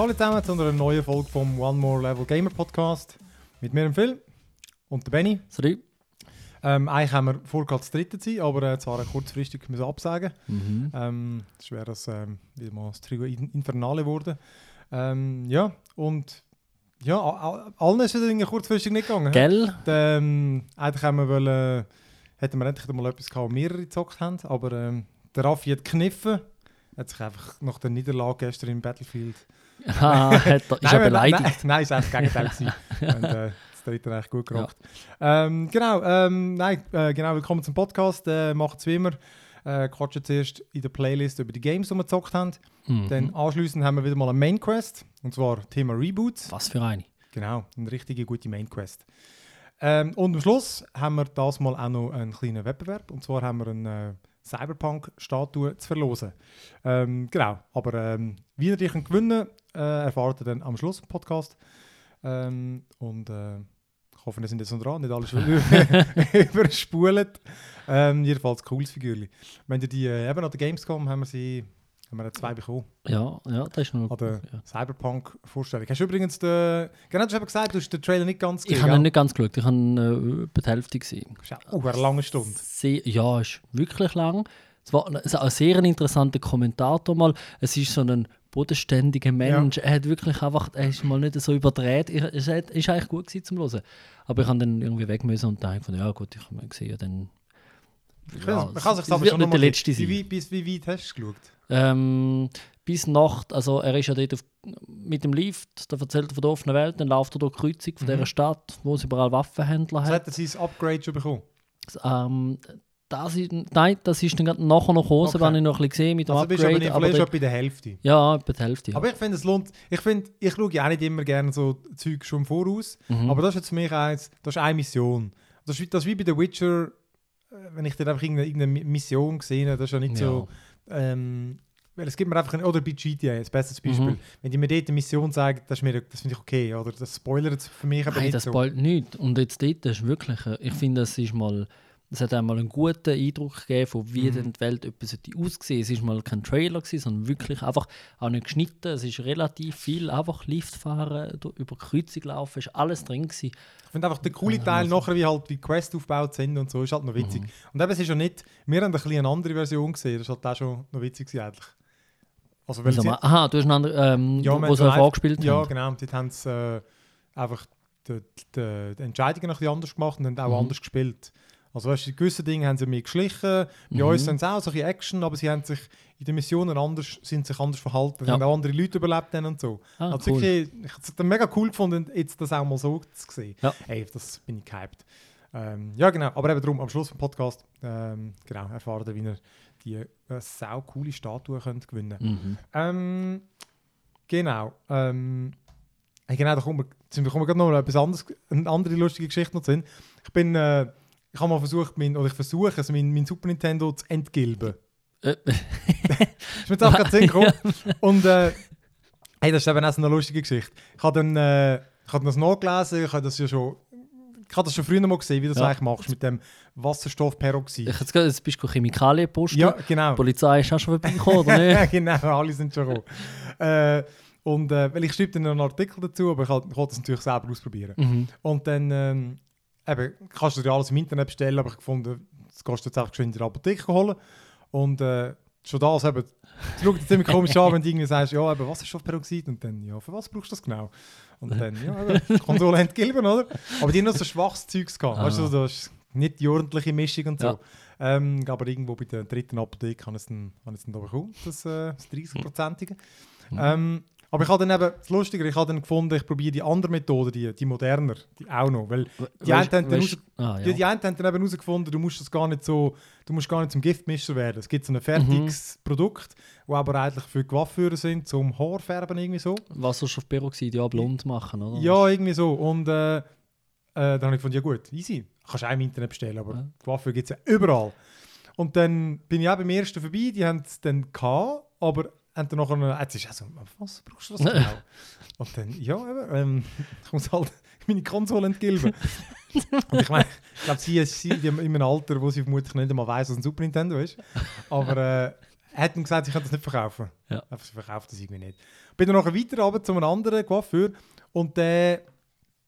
Hallo zusammen zu einer neuen Folge vom One More Level Gamer Podcast. Mit mir, dem Phil und Benny. Salut. Ähm, eigentlich haben wir vor, gerade das dritte zu sein, aber äh, zwar kurzfristig müssen absagen. Mhm. Ähm, das wäre das ähm, wieder mal das Trio In- Infernale geworden. Ähm, ja, und ja, allen ist es kurzfristig nicht gegangen. Gell? Ähm, eigentlich haben wir wollen, hätten wir endlich mal etwas gehabt, mehrere gezockt haben, aber der Raffi hat gekniffen. Hat sich einfach nach der Niederlage gestern im Battlefield Ah, hat ist Nein, beleidigt? Nein, nein, ist eigentlich das Gegenteil. Und, äh, das dritte eigentlich gut gerockt. Ähm, genau, ähm, nein, äh, genau, willkommen zum Podcast. Äh, Macht es wie immer. Äh, quatschen zuerst in der Playlist über die Games, die wir gezockt haben. Mhm. Dann anschließend haben wir wieder mal eine Main Quest. Und zwar Thema Reboots. Was für eine? Genau, eine richtige gute Main Quest. Ähm, und am Schluss haben wir das mal auch noch einen kleinen Wettbewerb. Und zwar haben wir eine äh, Cyberpunk-Statue zu verlosen. Ähm, genau, aber ähm, wie ihr könnt gewinnen äh, erfahrt ihr dann am Schluss im Podcast. Ähm, und äh, ich hoffe, wir sind jetzt noch dran, nicht alles überspult. Ähm, jedenfalls cooles Figürchen. Wenn ihr die äh, eben an der Gamescom haben wir sie haben wir zwei bekommen. Ja, ja, das ist noch An der ja. Cyberpunk-Vorstellung. Hast du übrigens den. Genau, du hast gesagt, du hast den Trailer nicht ganz Ich habe ihn nicht ganz geschaut, ich habe äh, über die Hälfte gesehen. Das ist auch eine lange Stunde. Sehr, ja, es ist wirklich lang. Es war ein sehr interessanter Kommentator mal. Es ist so ein bodenständiger Mensch. Er hat wirklich einfach, er ist mal nicht so überdreht. Es hat- ist eigentlich gut gewesen zum Hören. Aber ich habe dann irgendwie weg müssen und dachte, von, ja gut, ich habe gesehen, dann... Ich Ja, kann, man kann sich es aber schon nicht der letzte sein. wie, bis wie weit hast du geschaut? Ähm, bis Nacht, also er ist ja dort auf, mit dem Lift, da erzählt er von der offenen Welt, dann läuft er durch die Kreuzung von Mhm. dieser Stadt, wo es überall Waffenhändler Also hat. hat er sein Upgrade schon bekommen? Ähm, das ist, nein, das ist dann nachher noch gekommen, Okay. okay. ich noch ein bisschen gesehen mit dem Also bist aber Upgrade. nicht aber schon bei der Hälfte. ja, etwa die Hälfte. Aber ich finde, es lohnt. Ich finde, ich schaue ja auch nicht immer gerne so Zeug schon Voraus. Mhm. Aber das ist jetzt für mich eins, das ist eine Mission. Das ist, wie- das ist wie bei The Witcher, äh, wenn ich dann einfach irgendeine, irgendeine Mi- Mission gesehen habe, das ist ja nicht so. Ähm, weil es gibt mir einfach, ein, oder bei GTA, das bestes Beispiel. Mhm. Wenn die mir dort eine Mission sagen, das, ist mir, das finde ich okay. Oder das spoilert für mich aber Nein, nicht das so. bald nicht. Und jetzt dort ist wirklich, äh, ich finde, es ist mal, es hat einmal einen guten Eindruck gegeben, von wie Mhm. denn die Welt etwas aussehen. Es ist mal kein Trailer gewesen, sondern wirklich einfach auch nicht geschnitten. Es ist relativ viel einfach Lift fahren, über Kreuzung laufen, ist alles drin gewesen. Ich finde einfach der coole Ja, Teil also- nachher, wie halt die Quest aufgebaut sind und so, ist halt noch witzig. Mhm. Und eben, es ist ja nicht, wir haben ein eine andere Version gesehen, das ist halt auch schon noch witzig gewesen eigentlich. Also, weil sie, mal- Aha, du hast einen anderen, ähm, Ja, wo, sie vorgespielt ja haben. genau, dort haben sie äh, einfach die, die, die Entscheidungen ein bisschen anders gemacht und haben auch Mhm. anders gespielt. Also weißt du, in gewissen Dingen haben sie mehr geschlichen, bei Mhm. uns sind es auch so ein bisschen Action, aber sie haben sich in den Missionen anders, sind sich anders verhalten, Ja. haben auch andere Leute überlebt und so. Ah, also cool. wirklich, ich habe es mega cool gefunden, jetzt das auch mal so zu sehen. Ja. Ey, das bin ich gehypt. Ähm, ja, genau. Aber eben darum, am Schluss vom Podcast, ähm, genau, erfahren wie ihr die äh, sau coole Statue könnt gewinnen Mhm. ähm, Genau. Ähm, hey, genau, da kommen wir, sind wir kommen gerade noch etwas anderes, eine andere lustige Geschichte noch drin. Ich bin, äh, ich habe mal versucht, mein, oder ich versuche es, mein, mein Super Nintendo zu entgilben. Äh, Ist mir auch gerade Sinn. Und äh, hey, das ist eben auch so eine lustige Geschichte. Ich habe dann, äh, ich habe das nachgelesen, ich habe das ja schon, ich habe das schon früher mal gesehen, wie du das Ja. eigentlich machst mit dem Wasserstoffperoxid. ich, jetzt, jetzt bist du Chemikalien posten. Ja, genau. Die Polizei ist auch schon vorbeigekommen, oder nicht? ja, genau, alle sind schon gekommen. äh, und äh, weil ich schreibe dann einen Artikel dazu, aber ich wollte ich wollte das natürlich selber ausprobieren. Mhm. Und dann ähm, eben, kannst du dir alles im Internet bestellen, aber ich gefunden, das kannst du jetzt einfach geschwind in der Apotheke holen. Und äh, schon das eben, es schaut ziemlich komisch an, wenn du irgendwie sagst, ja, eben Wasserstoffperoxid und dann, ja, für was brauchst du das genau? Und dann, ja, eben, Konsole entgilben, oder? Aber die haben noch so schwaches Zeugs gehabt, weißt du, Ah. das ist nicht die ordentliche Mischung und so. Ja. Ähm, aber irgendwo bei der dritten Apotheke habe ich es dann, da bekommen, das, äh, das 30-prozentige. Mhm. Ähm, aber ich habe dann eben, das Lustige, ich habe dann gefunden, ich probiere die andere Methode, die, die moderner, die auch noch, weil die einen haben dann raus- ah, die, ja. die einen haben dann eben herausgefunden, du musst das gar nicht so, du musst gar nicht zum Giftmischer werden. Es gibt so ein fertiges Produkt, wo aber eigentlich für Coiffeure sind, zum Haarfärben irgendwie so. Wasserstoffperoxid, ja, blond machen, oder? Ja, irgendwie so. Und äh, äh, dann habe ich gefunden, ja gut, easy. Kannst du auch im Internet bestellen, aber Ja. Coiffeure gibt es ja überall. Und dann bin ich auch beim ersten vorbei, die haben es dann gehabt, aber haben dann nachher, jetzt ist so, was brauchst du das genau? Und dann, ja, eben, ähm, ich muss halt meine Konsole entgilben. Und ich meine, ich glaube, sie ist sie in einem Alter, wo sie vermutlich nicht einmal weiss, was ein Super Nintendo ist. Aber äh, Er hat ihm gesagt, ich kann das nicht verkaufen. Ja. Aber sie verkauft das irgendwie nicht. Bin dann nachher weiter runter zu einem anderen Coiffeur und der,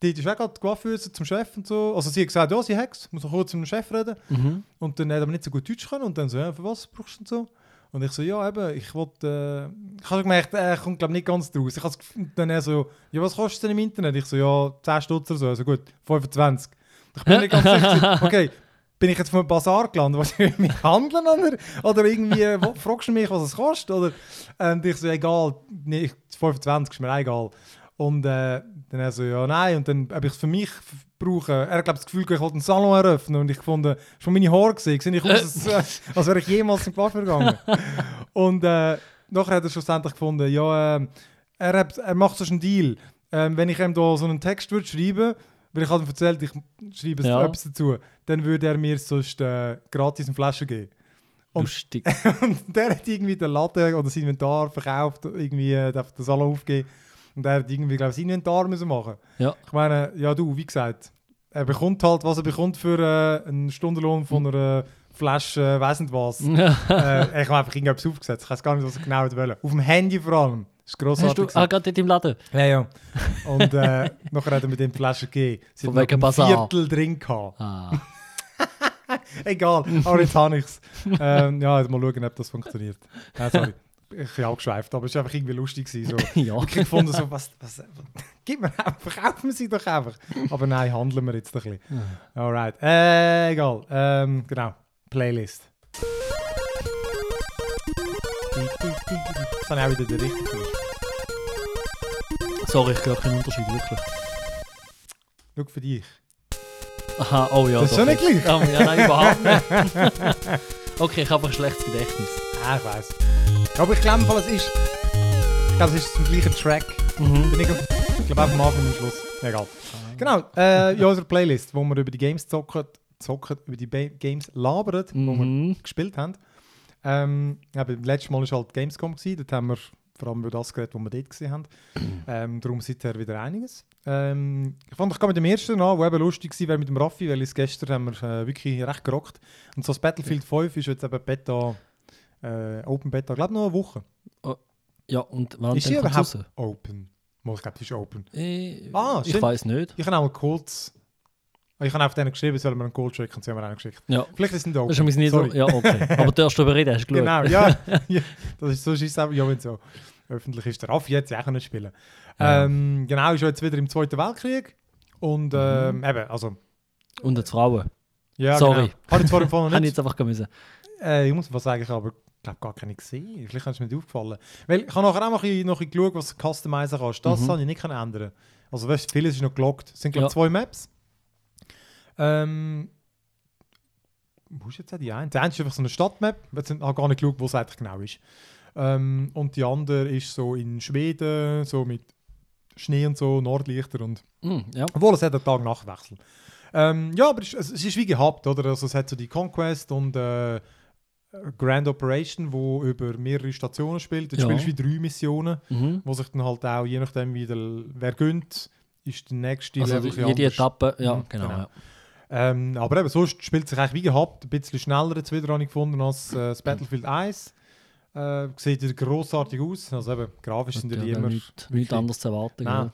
die ist auch gerade die Coiffeuse zum Chef und so. Also sie hat gesagt, ja, sie hat es, muss noch kurz mit dem Chef reden. Mhm. Und dann hat er aber nicht so gut Deutsch können und dann so, ja, für was brauchst du denn so? Und ich so, ja, eben, ich wollte, äh, ich habe gemerkt, er kommt glaube nicht ganz draus. Ich habe dann er so, ja, was kostet es denn im Internet? Ich so, ja, 10 Stutz oder so, also gut, 25. Ich bin nicht ganz sicher, okay, bin ich jetzt vom Bazar gelandet, was ich mich handeln oder, oder irgendwie, wo, fragst du mich, was es kostet? Oder, und ich so, egal, nee, 25 ist mir egal. Und äh, dann er so, ja, nein, und dann habe ich es für mich brauchen. Er hat, glaube das Gefühl, ich wollte einen Salon eröffnen und ich fand, äh, schon meine Haare gesehen, sehe ich aus, als, äh, als wäre ich jemals in Coiffeur gegangen. und äh, nachher hat er schlussendlich gefunden, ja, ähm, er, hat, er macht so einen Deal. Ähm, wenn ich ihm da so einen Text würde schreiben, weil ich habe ihm erzählt, ich schreibe Ja. etwas dazu, dann würde er mir sonst äh, gratis eine Flasche geben. Und- Lustig. Und der hat irgendwie den Laden oder das Inventar verkauft, irgendwie äh, darf den Salon aufgeben. Und er hat irgendwie, glaube ich, das Inventar müssen machen. Ja. Ich meine, ja du, wie gesagt, er bekommt halt, was er bekommt für äh, einen Stundenlohn von einer Flasche, äh, weiss nicht was. äh, ich habe einfach irgendetwas aufgesetzt. Ich weiß gar nicht, was er genau wollte. Auf dem Handy vor allem. Das ist Hast du grossartig. ah, gerade dort im Laden? ja, ja. Und äh, nachher hat er mit dem Flasche gegeben. Sie hat ein Basar. Viertel drin gehabt. Ah. Egal, aber jetzt habe ich es. ähm, ja, jetzt mal schauen, ob das funktioniert. Nein, sorry. Ich bin abgeschweift, aber es war einfach irgendwie lustig. Gewesen, so. ja. Ich gefunden, so, was, was, was, gib mir einfach, verkaufen wir sie doch einfach. Aber nein, handeln wir jetzt ein bisschen. Alright, äh, egal. Ähm, genau, Playlist. Das habe ich auch wieder den richtigen Twist. Sorry, ich höre keinen Unterschied, wirklich. Schau für dich. Aha, oh ja. Das ist doch, schon nicht gleich. Ah, ja, nein, überhaupt nicht. okay, ich habe ein schlechtes Gedächtnis. Ah, ich weiß. Aber ich glaube, es ist. Ich glaube, es ist zum gleichen Track. Mhm. Ich, ich glaube, einfach am Anfang und am Schluss. Egal. Genau, äh, in unserer Playlist, wo wir über die Games zocken, zocken über die ba Games labern, die wir Mhm. gespielt haben. Ähm, ja, beim letzten Mal war halt Gamescom, gewesen. dort haben wir vor allem über das geredet, was wir dort gesehen haben. ähm, darum seither wieder einiges. Ähm, ich fand, ich gehe mit dem ersten an, der eben lustig war, mit dem Raffi, weil es gestern haben wir äh, wirklich recht gerockt. Und so das Battlefield 5 ist jetzt eben Beta, äh, Open Beta, ich glaube noch eine Woche. Ja, und wann ist sie überhaupt raus? open? Mal, Ich glaube, sie ist open. Äh, Ah, ich weiß nicht. Ich habe auch mal kurz... Ich habe auf denen geschrieben, sollen wir einen Code checken und sie haben mir einen geschickt. Ja. Vielleicht ist es nicht open. Das ist Sorry. nicht so. Ja, okay. Aber du darfst darüber reden, hast du? Genau, ja. ja das ist, so ist es auch, ja, wenn so öffentlich ist. Der Raffi jetzt auch nicht spielen. Ja. Ähm, genau, ist ja jetzt wieder im Zweiten Weltkrieg. Und ähm, eben, also... Und als Frauen. Ja, Sorry. Genau. Habe ich zwar vorhin noch Habe ich nicht... jetzt einfach müssen. Äh, ich muss was sagen, ich habe aber glaube gar keine gesehen. Vielleicht ist mir nicht aufgefallen. Weil ich habe nachher auch noch ein bisschen, geschaut, was du customizen kannst. Das Mhm. kann ich nicht ändern. Also weißt, vieles ist noch gelockt. Es sind glaube ich Ja. zwei Maps. Ähm, wo ist jetzt auch die eine? Die eine ist einfach so eine Stadtmap. Ich habe gar nicht geschaut, wo es eigentlich genau ist. Ähm, und die andere ist so in Schweden, so mit Schnee und so, Nordlichter und Mhm, ja. obwohl es hat einen Tag-Nacht-Wechsel. Ähm, ja, aber es, es es ist wie gehabt, oder? Also es hat so die Conquest und äh, Grand Operation, wo über mehrere Stationen spielt. Du Ja. spielst wie drei Missionen, Mhm. wo sich dann halt auch, je nachdem wie der, wer gönnt, ist der nächste Also Level jede anders. Etappe, ja, Mhm, genau. genau. Ja. Ähm, aber eben, sonst spielt es sich eigentlich wie gehabt, ein bisschen schneller jetzt wieder, habe ich gefunden, als äh, das Battlefield 1. Äh, sieht wieder grossartig aus. Also eben, grafisch sind ja die Ja, immer... nichts, wirklich- anderes zu erwarten. Nein.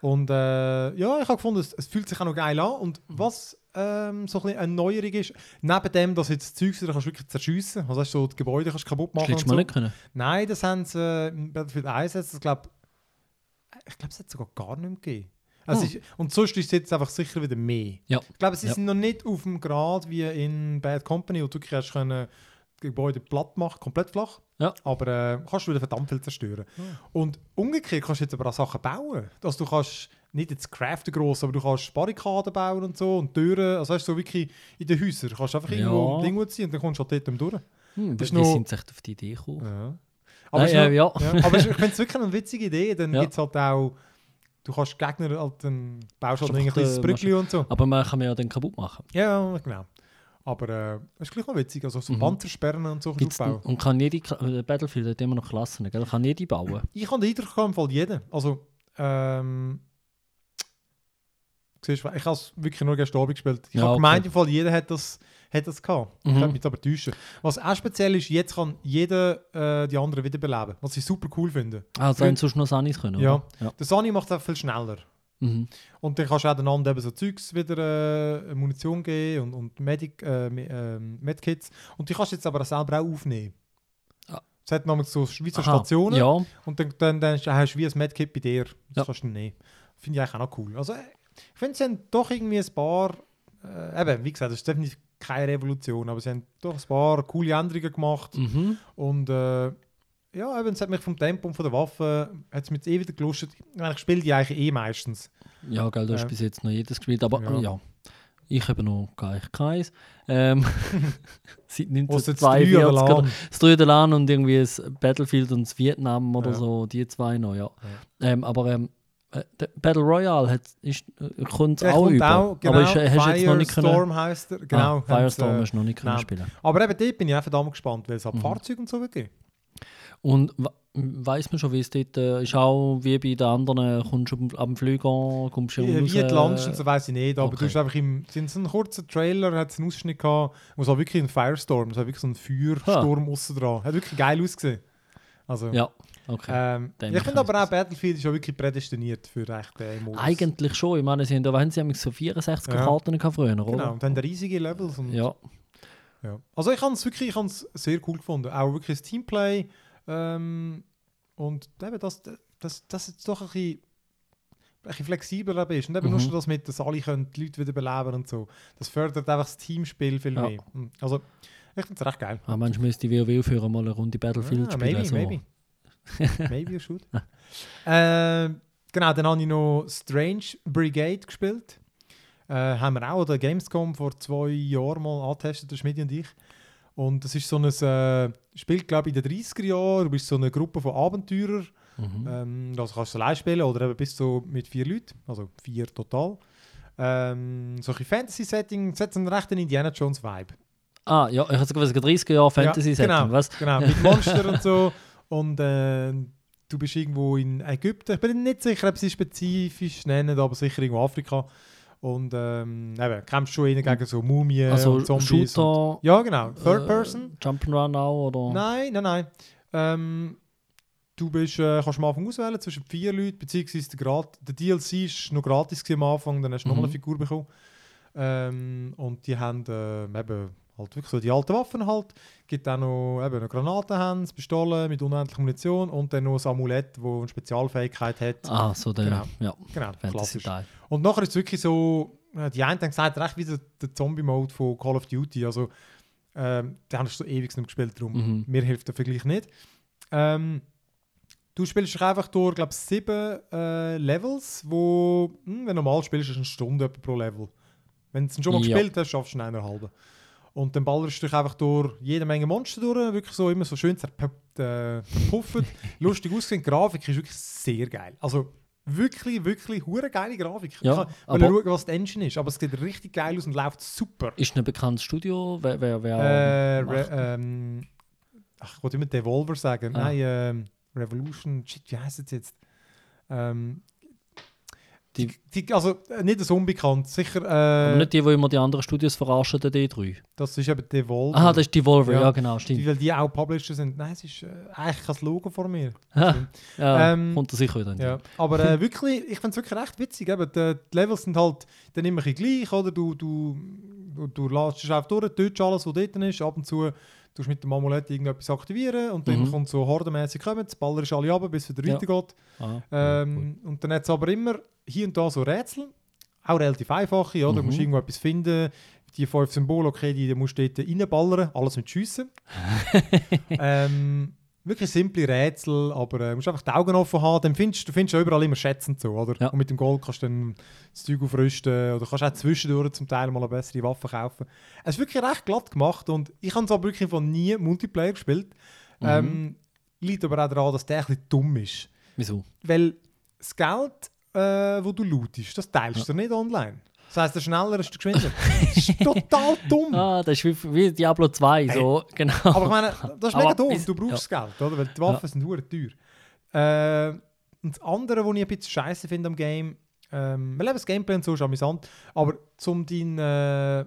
Und äh, ja, ich habe gefunden, es, es fühlt sich auch noch geil an. Und was ähm, so ein eine Neuerung ist, neben dem, dass jetzt das Zeug wieder kannst du wirklich zerschiessen also hast du so die Gebäude kannst du kaputt Das machen hättest und du mal so. nicht können. Nein, das haben sie äh, im Battlefield 1 jetzt, das glaub, ich glaube, es hat sogar gar nicht mehr gegeben. Also Hm. ist, und sonst ist es jetzt einfach sicher wieder mehr. Ja. Ich glaube, sie Ja. sind noch nicht auf dem Grad wie in Bad Company, wo du wirklich hast können Gebäude platt machen, komplett flach. Ja. Aber äh, kannst du wieder verdammt viel zerstören. Und umgekehrt kannst du jetzt aber auch Sachen bauen. Also du kannst nicht jetzt craften gross, aber du kannst Barrikaden bauen und so und Türen. Also weißt du, so wirklich in den Häusern. Du kannst einfach Ja. irgendwo ein Ding ziehen und dann kommst du halt dort durch. Hm, Das ist noch- sind echt auf die Idee gekommen? Ja. Nein, es ist äh, noch- ja. ja. Aber ich finde es wirklich eine witzige Idee. Dann Ja. gibt es halt auch, du kannst Gegner halt dann baust halt ein einfach, kleines Brückli und so. Aber man kann ja dann kaputt machen. Ja, genau. Aber äh, es ist gleich noch witzig. Also so Mhm. Panzersperren und so Gibt's aufbauen. und kann jede, äh, Battlefield hat immer noch Klassen, gell? Kann jede bauen. Ich habe Eindruck gehabt, im Fall jeden. Also, ähm, siehst, ich habe es wirklich nur gestern Abend gespielt. Ich Ja, habe okay. gemeint, im Fall jeder hat das hat das gehabt. Ich Mhm. könnte mich aber täuschen. Was auch speziell ist, jetzt kann jeder äh, die anderen wiederbeleben. Was ich super cool finde. Also haben sonst noch Sanis können, Ja. oder? ja. Der Sony macht es auch viel schneller. Mhm. Und dann kannst du auch den anderen eben so Zeugs wieder äh, Munition geben und, und Medic, äh, ähm, Medkits. Und die kannst du jetzt aber selber auch aufnehmen. Ah. Es hat nämlich so, wie so Aha, Stationen. Ja, Und dann, dann, dann hast du wie ein Medkit bei dir. Das Ja. kannst du nehmen. Finde ich eigentlich auch noch cool. Also, äh, ich finde, sie haben doch irgendwie ein paar. Äh, eben, wie gesagt, das ist definitiv keine Revolution, aber sie haben doch ein paar coole Änderungen gemacht. mhm. Und äh, ja, eben, es hat mich vom Tempo und von der Waffe hat es mich jetzt eh wieder gelustet. Ich, spiele die eigentlich eh meistens. ja gell, du hast Ja. bis jetzt noch jedes gespielt, aber Ja. ja. Ich habe noch gar nicht keins. Ähm, seit Was jetzt drei oder 1942 oder lang. das Drüdelan und irgendwie das Battlefield und das Vietnam oder Ja. so, die zwei noch, ja. Ähm, aber ähm, äh, Battle Royale hat, ist, äh, kommt Der auch kommt über. auch, genau. aber ist, äh, hast du jetzt noch nicht können. Firestorm heisst er. Genau. ah, Firestorm sie, hast du noch nicht können genau. spielen. Aber eben dort bin ich auch verdammt gespannt, weil es ab Mhm. Fahrzeugen und so wird geben. Und weiß man schon, wie es dort äh, ist, auch wie bei den anderen, kommst du dem Flüger, kommst du raus, wie die landest und so weiß ich nicht, aber okay. du hast einfach im sind so einen kurzen Trailer, hat es einen Ausschnitt gehabt, wo es wirklich ein Firestorm, es hat wirklich so einen Feuersturm aussen dran. Hat wirklich geil ausgesehen. Also, Ja, okay. ähm, ich finde aber auch. Battlefield ist auch wirklich prädestiniert für echt den Modus. Eigentlich schon. Ich meine, sie haben, da haben sie so 64er Ja. Karten gehabt früher, oder? Genau, und haben riesige Levels. Und, Ja. Ja. Also ich habe es wirklich ich sehr cool gefunden. Auch wirklich das Teamplay. Ähm, und eben, dass das, das jetzt doch ein bisschen, ein bisschen flexibler eben ist. Und eben Mhm. nur schon das mit, dass alle können die Leute wieder beleben und so. Das fördert einfach das Teamspiel viel Ja. mehr. Mhm. Also ich finde es recht geil. Ah, manchmal müsste die WoW führen mal eine Runde Battlefield Ah, spielen. maybe, so. maybe. maybe you should. äh, genau, dann habe ich noch Strange Brigade gespielt. Äh, haben wir auch an der Gamescom vor zwei Jahren mal angetestet, der Schmidt und ich. Und das ist so ein äh, Spiel, glaube ich, in den 30er Jahren. Du bist so eine Gruppe von Abenteurern. Mhm. Ähm, das kannst du allein spielen oder eben bis so mit vier Leuten, also vier total. Ähm, so ein Fantasy-Setting, es hat einen rechten Indiana Jones-Vibe. Ah, ja, ich habe sogar 30er Jahre Fantasy-Setting, genau, was? Genau, mit Monstern und so. Und äh, du bist irgendwo in Ägypten. Ich bin nicht sicher, ob sie spezifisch nennen, aber sicher irgendwo Afrika. Und ähm, eben, innen gegen so Mumien Also und Zombies. Und, Shooter, ja, genau. Third äh, Person. Jump'n'Run auch, oder? Nein, nein, nein. Ähm, du bist, äh, kannst am Anfang auswählen zwischen vier Leuten, beziehungsweise der, Grat der DLC war noch gratis am Anfang, dann hast du Mhm. nochmal eine Figur bekommen. Ähm, und die haben äh, eben halt wirklich so die alten Waffen halt. gibt auch noch eben eine Granatenhand, Pistole mit unendlicher Munition und dann noch ein Amulett, das eine Spezialfähigkeit hat. Ah, so der, Genau. ja, Genau, klassisch. Fantasy-Teil. Und nachher ist es wirklich so, äh, die einen haben gesagt, recht wie der, der Zombie-Mode von Call of Duty. Also, ähm, den habe ich so ewig nicht gespielt, darum Mhm. mir hilft der Vergleich nicht. Ähm, du spielst dich einfach durch, glaube sieben äh, Levels, wo, hm, wenn du normal spielst, ist eine Stunde pro Level. Wenn du es schon mal Ja. gespielt hast, schaffst du in einer halben. Und dann ballerst du dich einfach durch jede Menge Monster durch, wirklich so immer so schön zerpuppt, äh, verpufft. Lustig aussehen, die Grafik ist wirklich sehr geil. Also wirklich, wirklich hure geile Grafik. Ja, ich kann aber- mal schauen, was die Engine ist, aber es sieht richtig geil aus und läuft super. Ist ein bekanntes Studio? Wer, wer, wer Äh? Re ähm, ach, ich wollte immer Devolver sagen. Ah. Nein, ähm, Revolution, shit, wie heißt es jetzt? Ähm, die, die, also äh, nicht das unbekannt, sicher. Aber Äh, nicht die, die immer die anderen Studios verarschen, der D3. das ist eben Devolver. Aha, das ist Devolver, ja, Ja. genau, die, stimmt. weil die auch Publisher sind. Nein, es ist äh, eigentlich kein Logo vor mir. Ja, Ähm, kommt er sicher wieder. Ja, aber äh, wirklich, ich finde es wirklich recht witzig. Eben, die, die Levels sind halt dann immer ein gleich, oder? Du, du, du, du lässt es einfach durch, tötest alles, was dort ist. Ab und zu du mit dem Amulett irgendetwas aktivieren und dann Mhm. kommt so hordenmäßig kommen, das ballerst alle ab, bis es wieder Ja. weitergeht. Ah, Ähm, und dann hat es aber immer hier und da so Rätsel, auch relativ einfache, oder? Du musst Mhm. irgendwo etwas finden, die fünf Symbole, okay, die musst du dort reinballern, alles mit Schiessen. ähm, wirklich simple Rätsel, aber äh, musst einfach die Augen offen haben, dann findest du findest ja überall immer Schätzen so, oder? Ja. Und mit dem Gold kannst du dann das Zeug aufrüsten oder kannst auch zwischendurch zum Teil mal eine bessere Waffe kaufen. Es ist wirklich recht glatt gemacht und ich habe es aber wirklich von nie Multiplayer gespielt. Mhm. Ähm, liegt aber auch daran, dass der ein bisschen dumm ist. Wieso? Weil das Geld, äh, wo du lootest, das teilst Ja. du nicht online. Das heisst, der schneller ist der geschwinder. das ist total dumm. Ah, das ist wie, wie Diablo 2, so, genau. Aber ich meine, das ist mega dumm. Du brauchst das Geld, oder? Weil die Waffen sind hure teuer. Äh, und das andere, was ich ein bisschen scheiße finde am Game, ähm, weil eben das Gameplay und so ist amüsant, aber zum deinen äh,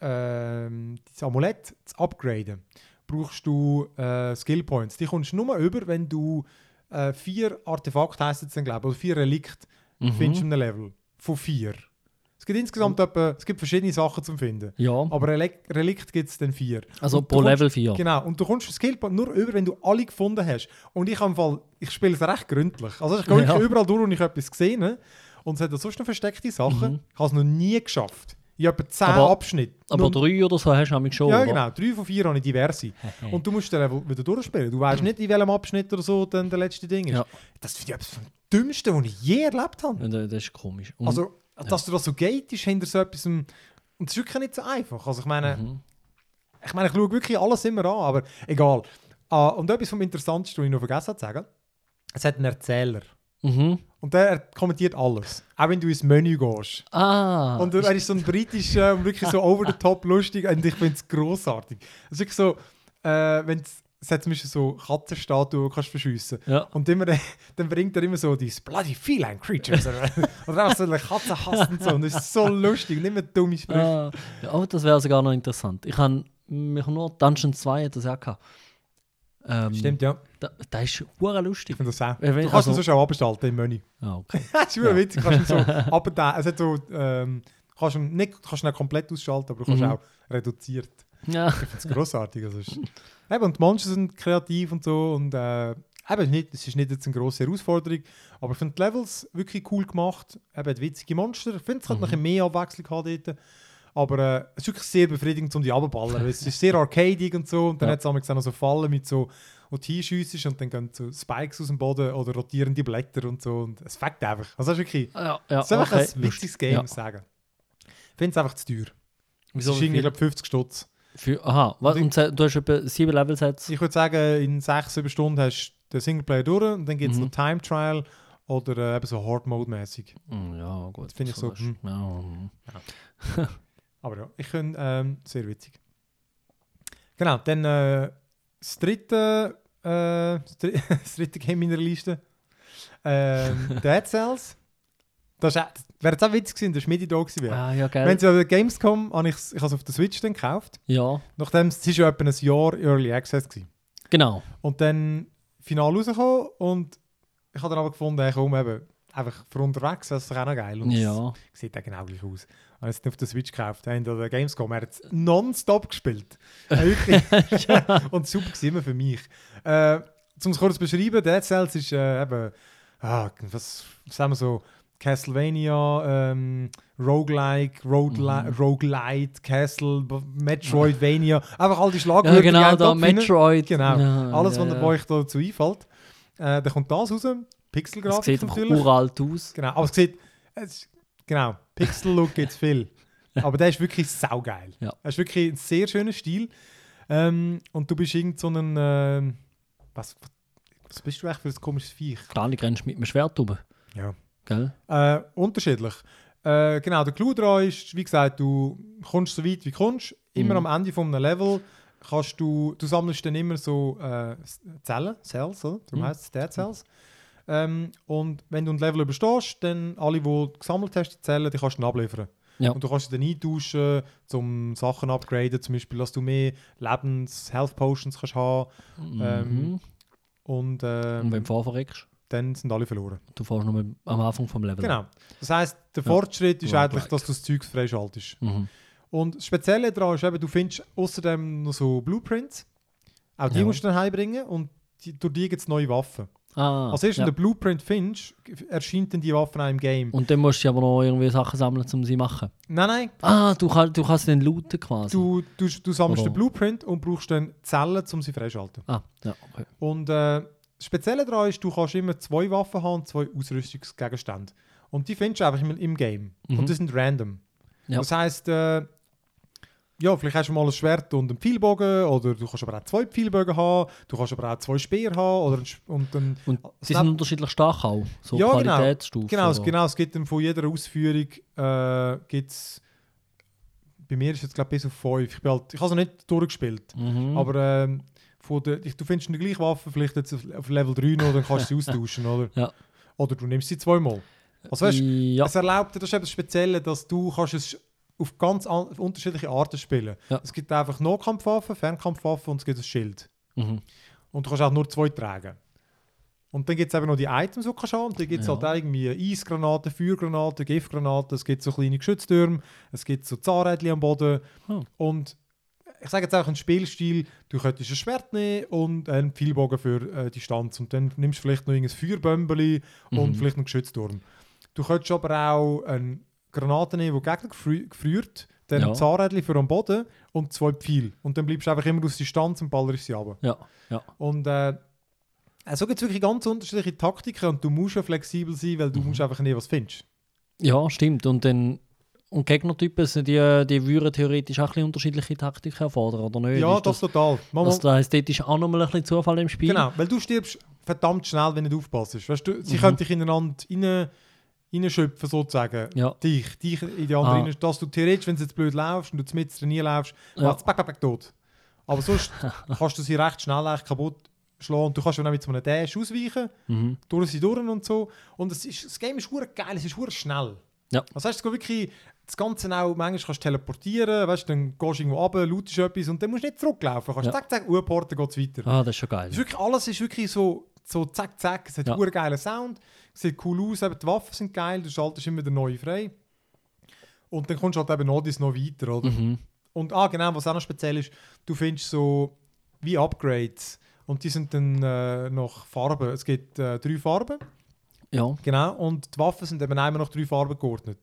ähm, das Amulett zu upgraden, brauchst du äh, Skill Points. Die kommst du nur über, wenn du äh, vier Artefakte heisst es dann, glaube ich, oder vier Relikte Mhm. findest in einem Level. Von vier. Es gibt insgesamt etwa, es gibt verschiedene Sachen zum Finden. Ja, Aber Relik Relikt gibt es dann vier. also Und pro kommst- Level 4. Genau, und du kommst den Skillpoint nur über, wenn du alle gefunden hast. Und ich im Fall, ich spiele es recht gründlich. Also ich gehe Ja. überall durch und ich habe etwas gesehen. Und es hat sonst noch versteckte Sachen. Mhm. Ich habe es noch nie geschafft. Ich habe etwa 10 Aber- Abschnitte. Aber Nur- drei oder so hast du nämlich schon, ja, oder? genau. Drei von vier habe ich diverse. Und du musst den Level wieder durchspielen. Du weißt nicht, in welchem Abschnitt oder so dann der letzte Ding ist. Ja. Das finde ich etwas vom Dümmsten, was ich je erlebt habe. Ja, das das ist komisch. Und- Also, dass du das so geht, ist hinter so etwas. Und das ist wirklich nicht so einfach. Also, ich meine, Mhm. ich meine, ich schaue wirklich alles immer an, aber egal. Ah, und etwas vom Interessantesten, was ich noch vergessen habe zu sagen, es hat einen Erzähler. Mhm. Und der kommentiert alles. Auch wenn du ins Menü gehst. Ah, Und er ist so ein britischer wirklich so over the top lustig und ich finde es grossartig. Es ist wirklich so, äh, wenn es es hat zum Beispiel so Katzenstatuen, die du kannst verschiessen ja. Und immer, dann bringt er immer so die bloody feline creatures. Oder einfach so eine Katze hasst und so. Und das ist so lustig und immer dumme Sprüche. Ah, ja, aber das wäre sogar noch interessant. Ich habe mich nur Dungeon 2 hat das auch gehabt. Ähm, Stimmt, ja. Da, da ist hure lustig. Ich das auch. Äh, Du kannst ihn also- sonst auch abgestalten im Menü. Ah, okay. das ist ja. witzig. Kannst ihn so abdaten. Es hat so, ähm, kannst ihn nicht, kannst ihn auch komplett ausschalten, aber du kannst Mhm. auch reduziert. Ja. Ich finde es grossartig. Also ist, eben, und die Monster sind kreativ und so. Und äh, eben, nicht, es ist nicht jetzt eine grosse Herausforderung, aber ich finde die Levels wirklich cool gemacht. Eben witzige Monster. Ich finde, es hat noch ein bisschen mehr Abwechslung gehabt dort. Aber äh, es ist wirklich sehr befriedigend, um die abzuballern. es ist sehr arcadig und so. Und dann Ja. hat es auch noch so Fallen mit so, wo du hinschiessest und dann gehen so Spikes aus dem Boden oder rotierende Blätter und so. Und es fängt einfach. Also es ist wirklich Ja, ja, es ist einfach okay. ein witziges Game, Ja. sagen. Ich finde es einfach zu teuer. Es Wieso, ist wie irgendwie, glaube 50 Stutz. Für, aha, was, Und und du hast etwa sieben Level-Sets? Ich würde sagen, in 6, 7 Stunden hast du den Singleplayer durch und dann gibt es Mhm. noch Time Trial oder äh, eben so Hard Mode mäßig. Hm, Ja, gut. Das finde ich so, ist- hm. Ja, hm. Aber ja, ich finde ähm, sehr witzig. Genau, dann äh, das dritte, äh, das dritte Game in der Liste. Ähm, Dead Cells. Das wäre jetzt auch witzig gewesen, das Schmiede da gewesen wäre. Ah, ja, geil. Wenn sie an der Gamescom, habe ich es ich auf der Switch dann gekauft. ja, Nachdem es ist ja etwa ein Jahr Early Access gewesen. genau. Und dann final rausgekommen und ich habe dann aber gefunden, hey, komm eben, einfach für unterwegs, das ist doch auch noch geil. Und Ja. es sieht auch genau gleich aus. Ich habe es auf der Switch gekauft, haben der Gamescom, er hat es nonstop gespielt. Wirklich. und super immer für mich. Äh, um es kurz zu beschreiben, Dead Cells ist äh, eben, ah, was sagen wir so, Castlevania, ähm, Roguelike, Roadli Mhm. Roguelite, Castle, Metroidvania, einfach all die Ja, Schlagwörter. genau, die da. Metroid. Genau, Ja, alles, ja, was ja. euch dazu einfällt. Äh, da kommt das raus, Pixelgrafik sieht natürlich. uralt aus. Genau, aber es sieht, es, genau, Pixel-Look gibt es viel. Aber der ist wirklich saugeil. Ja. Er ist wirklich ein sehr schöner Stil. Ähm, und du bist irgend so ein, ähm, was, was bist du eigentlich für ein komisches Viech? Klar, du rennst mit einem Schwert rum. Ja. Gell? Äh, unterschiedlich. Äh, genau, der Clou daran ist, wie gesagt, du kommst so weit wie kommst. Immer Mhm. am Ende von einem Level kannst du, du sammelst dann immer so äh, Zellen, Cells, oder? darum Mhm. heisst es Dead Cells. Ähm, und wenn du ein Level überstehst, dann alle, die du gesammelt hast, die Zellen, die kannst du dann abliefern. Ja. Und du kannst sie dann eintauschen, um Sachen upgraden, zum Beispiel, dass du mehr Lebens-, Health Potions kannst haben. Ähm, Mhm. Und, ähm, Und wenn du vorverreckst, dann sind alle verloren. du fährst nur am Anfang vom Level. Genau. Das heisst, der Ja. Fortschritt ist Ja, eigentlich, like. dass du das Zeug freischaltest. Mhm. Und das Spezielle daran ist eben, du findest außerdem noch so Blueprints. Auch die Ja. musst du dann heimbringen und die, durch die gibt es neue Waffen. Ah, Als erstes, ja. wenn du den Blueprint findest, erscheint dann die Waffe auch im Game. Und dann musst du aber noch irgendwie Sachen sammeln, um sie zu machen. Nein, nein, Ah, du, kann, du kannst den looten quasi. du, du, du sammelst Oder- den Blueprint und brauchst dann Zellen, um sie freischalten. Ah, ja, okay. Und äh, das Spezielle daran ist, du kannst immer zwei Waffen haben und zwei Ausrüstungsgegenstände. Und die findest du einfach im, im Game. Mhm. Und die sind random. Ja. Das heisst, äh, ja, vielleicht hast du mal ein Schwert und einen Pfeilbogen oder du kannst aber auch zwei Pfeilbögen haben, du kannst aber auch zwei Speer haben oder und dann Und sie Snap- sind unterschiedlich stark auch. So Ja, genau. Qualitätsstufen. Genau, es, oder? genau, es gibt dann von jeder Ausführung äh, gibt's, bei mir ist es jetzt glaube bis auf 5. Ich, bin halt, ich habe es noch nicht durchgespielt, Mhm. aber ähm, der, ich, du findest eine gleiche Waffe vielleicht jetzt auf, Level 3 noch, dann kannst du sie austauschen, oder? Ja. Oder du nimmst sie zweimal. Also weißt, ja. es erlaubt dir, das ist eben das Spezielle, dass du kannst es auf ganz unterschiedliche Arten spielen. Ja. Es gibt einfach Nahkampfwaffen, Fernkampfwaffen und es gibt ein Schild. Mhm. Und du kannst auch nur zwei tragen. Und dann gibt es eben noch die Items, die du kannst haben. Und dann gibt es Ja. halt irgendwie Eisgranaten, Feuergranaten, Giftgranaten, es gibt so kleine Geschütztürme, es gibt so Zahnrädchen am Boden. Oh. Und ich sage jetzt auch einen Spielstil, du könntest ein Schwert nehmen und einen Pfeilbogen für äh, Distanz. Und dann nimmst du vielleicht noch ein Feuerbömbeli und Mhm. vielleicht einen Geschützturm. Du könntest aber auch eine Granate nehmen, die Gegner gefrü- gefriert, dann Ja. ein Zahnrädchen für am Boden und zwei Pfeile. Und dann bleibst du einfach immer aus Distanz und ballerst sie runter. Ja, ja. Und äh, so gibt es wirklich ganz unterschiedliche Taktiken und du musst ja flexibel sein, weil du Mhm. musst einfach nicht, was findest. Ja, stimmt. Und dann und Gegnertypen, sind die, die würden theoretisch auch ein bisschen unterschiedliche Taktiken erfordern, oder nicht? ja, Ist das, total. Mama, das, das heisst, dort ist auch nochmal ein bisschen Zufall im Spiel. genau, weil du stirbst verdammt schnell, wenn du nicht aufpasst. Weißt du, sie Mhm. können dich ineinander rein, reinschöpfen, sozusagen. Ja. Dich, dich in die andere Ah. dass du theoretisch, wenn du jetzt blöd laufst und du mit trainieren laufst, Ja. macht es back, back, back, tot. Aber sonst kannst du sie recht schnell eigentlich kaputt schlagen und du kannst dann auch mit so einem Dash ausweichen. Mhm. durch sie durch und so. Und es ist, das Game ist geil, es ist schnell. Ja. Das heißt, es geht wirklich das Ganze auch, manchmal kannst du teleportieren, weißt, dann gehst du irgendwo runter, lootest etwas und dann musst du nicht zurücklaufen. Du kannst Ja. zack, zack, urporten, geht es weiter. Ah, das ist schon geil. Ist wirklich, alles ist wirklich so, so zack, zack. Es hat Ja. einen geilen Sound, sieht cool aus, eben die Waffen sind geil, du schaltest immer wieder neue frei. Und dann kommst du halt eben noch noch weiter, oder? Mhm. Und ah, genau, was auch noch speziell ist, du findest so wie Upgrades. Und die sind dann äh, nach Farben. Es gibt äh, drei Farben. Ja. Genau, und die Waffen sind eben einmal nach drei Farben geordnet.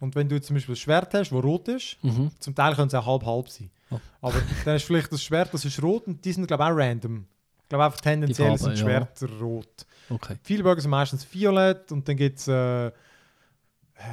Und wenn du jetzt zum Beispiel ein Schwert hast, das rot ist, Mhm. zum Teil können es auch halb-halb sein. Oh. Aber dann du vielleicht das Schwert, das ist rot und die sind, glaube ich, auch random. Ich glaube einfach tendenziell Farben, sind ja. Schwerter rot. Okay. Viele Bögen sind meistens violett und dann gibt es, äh,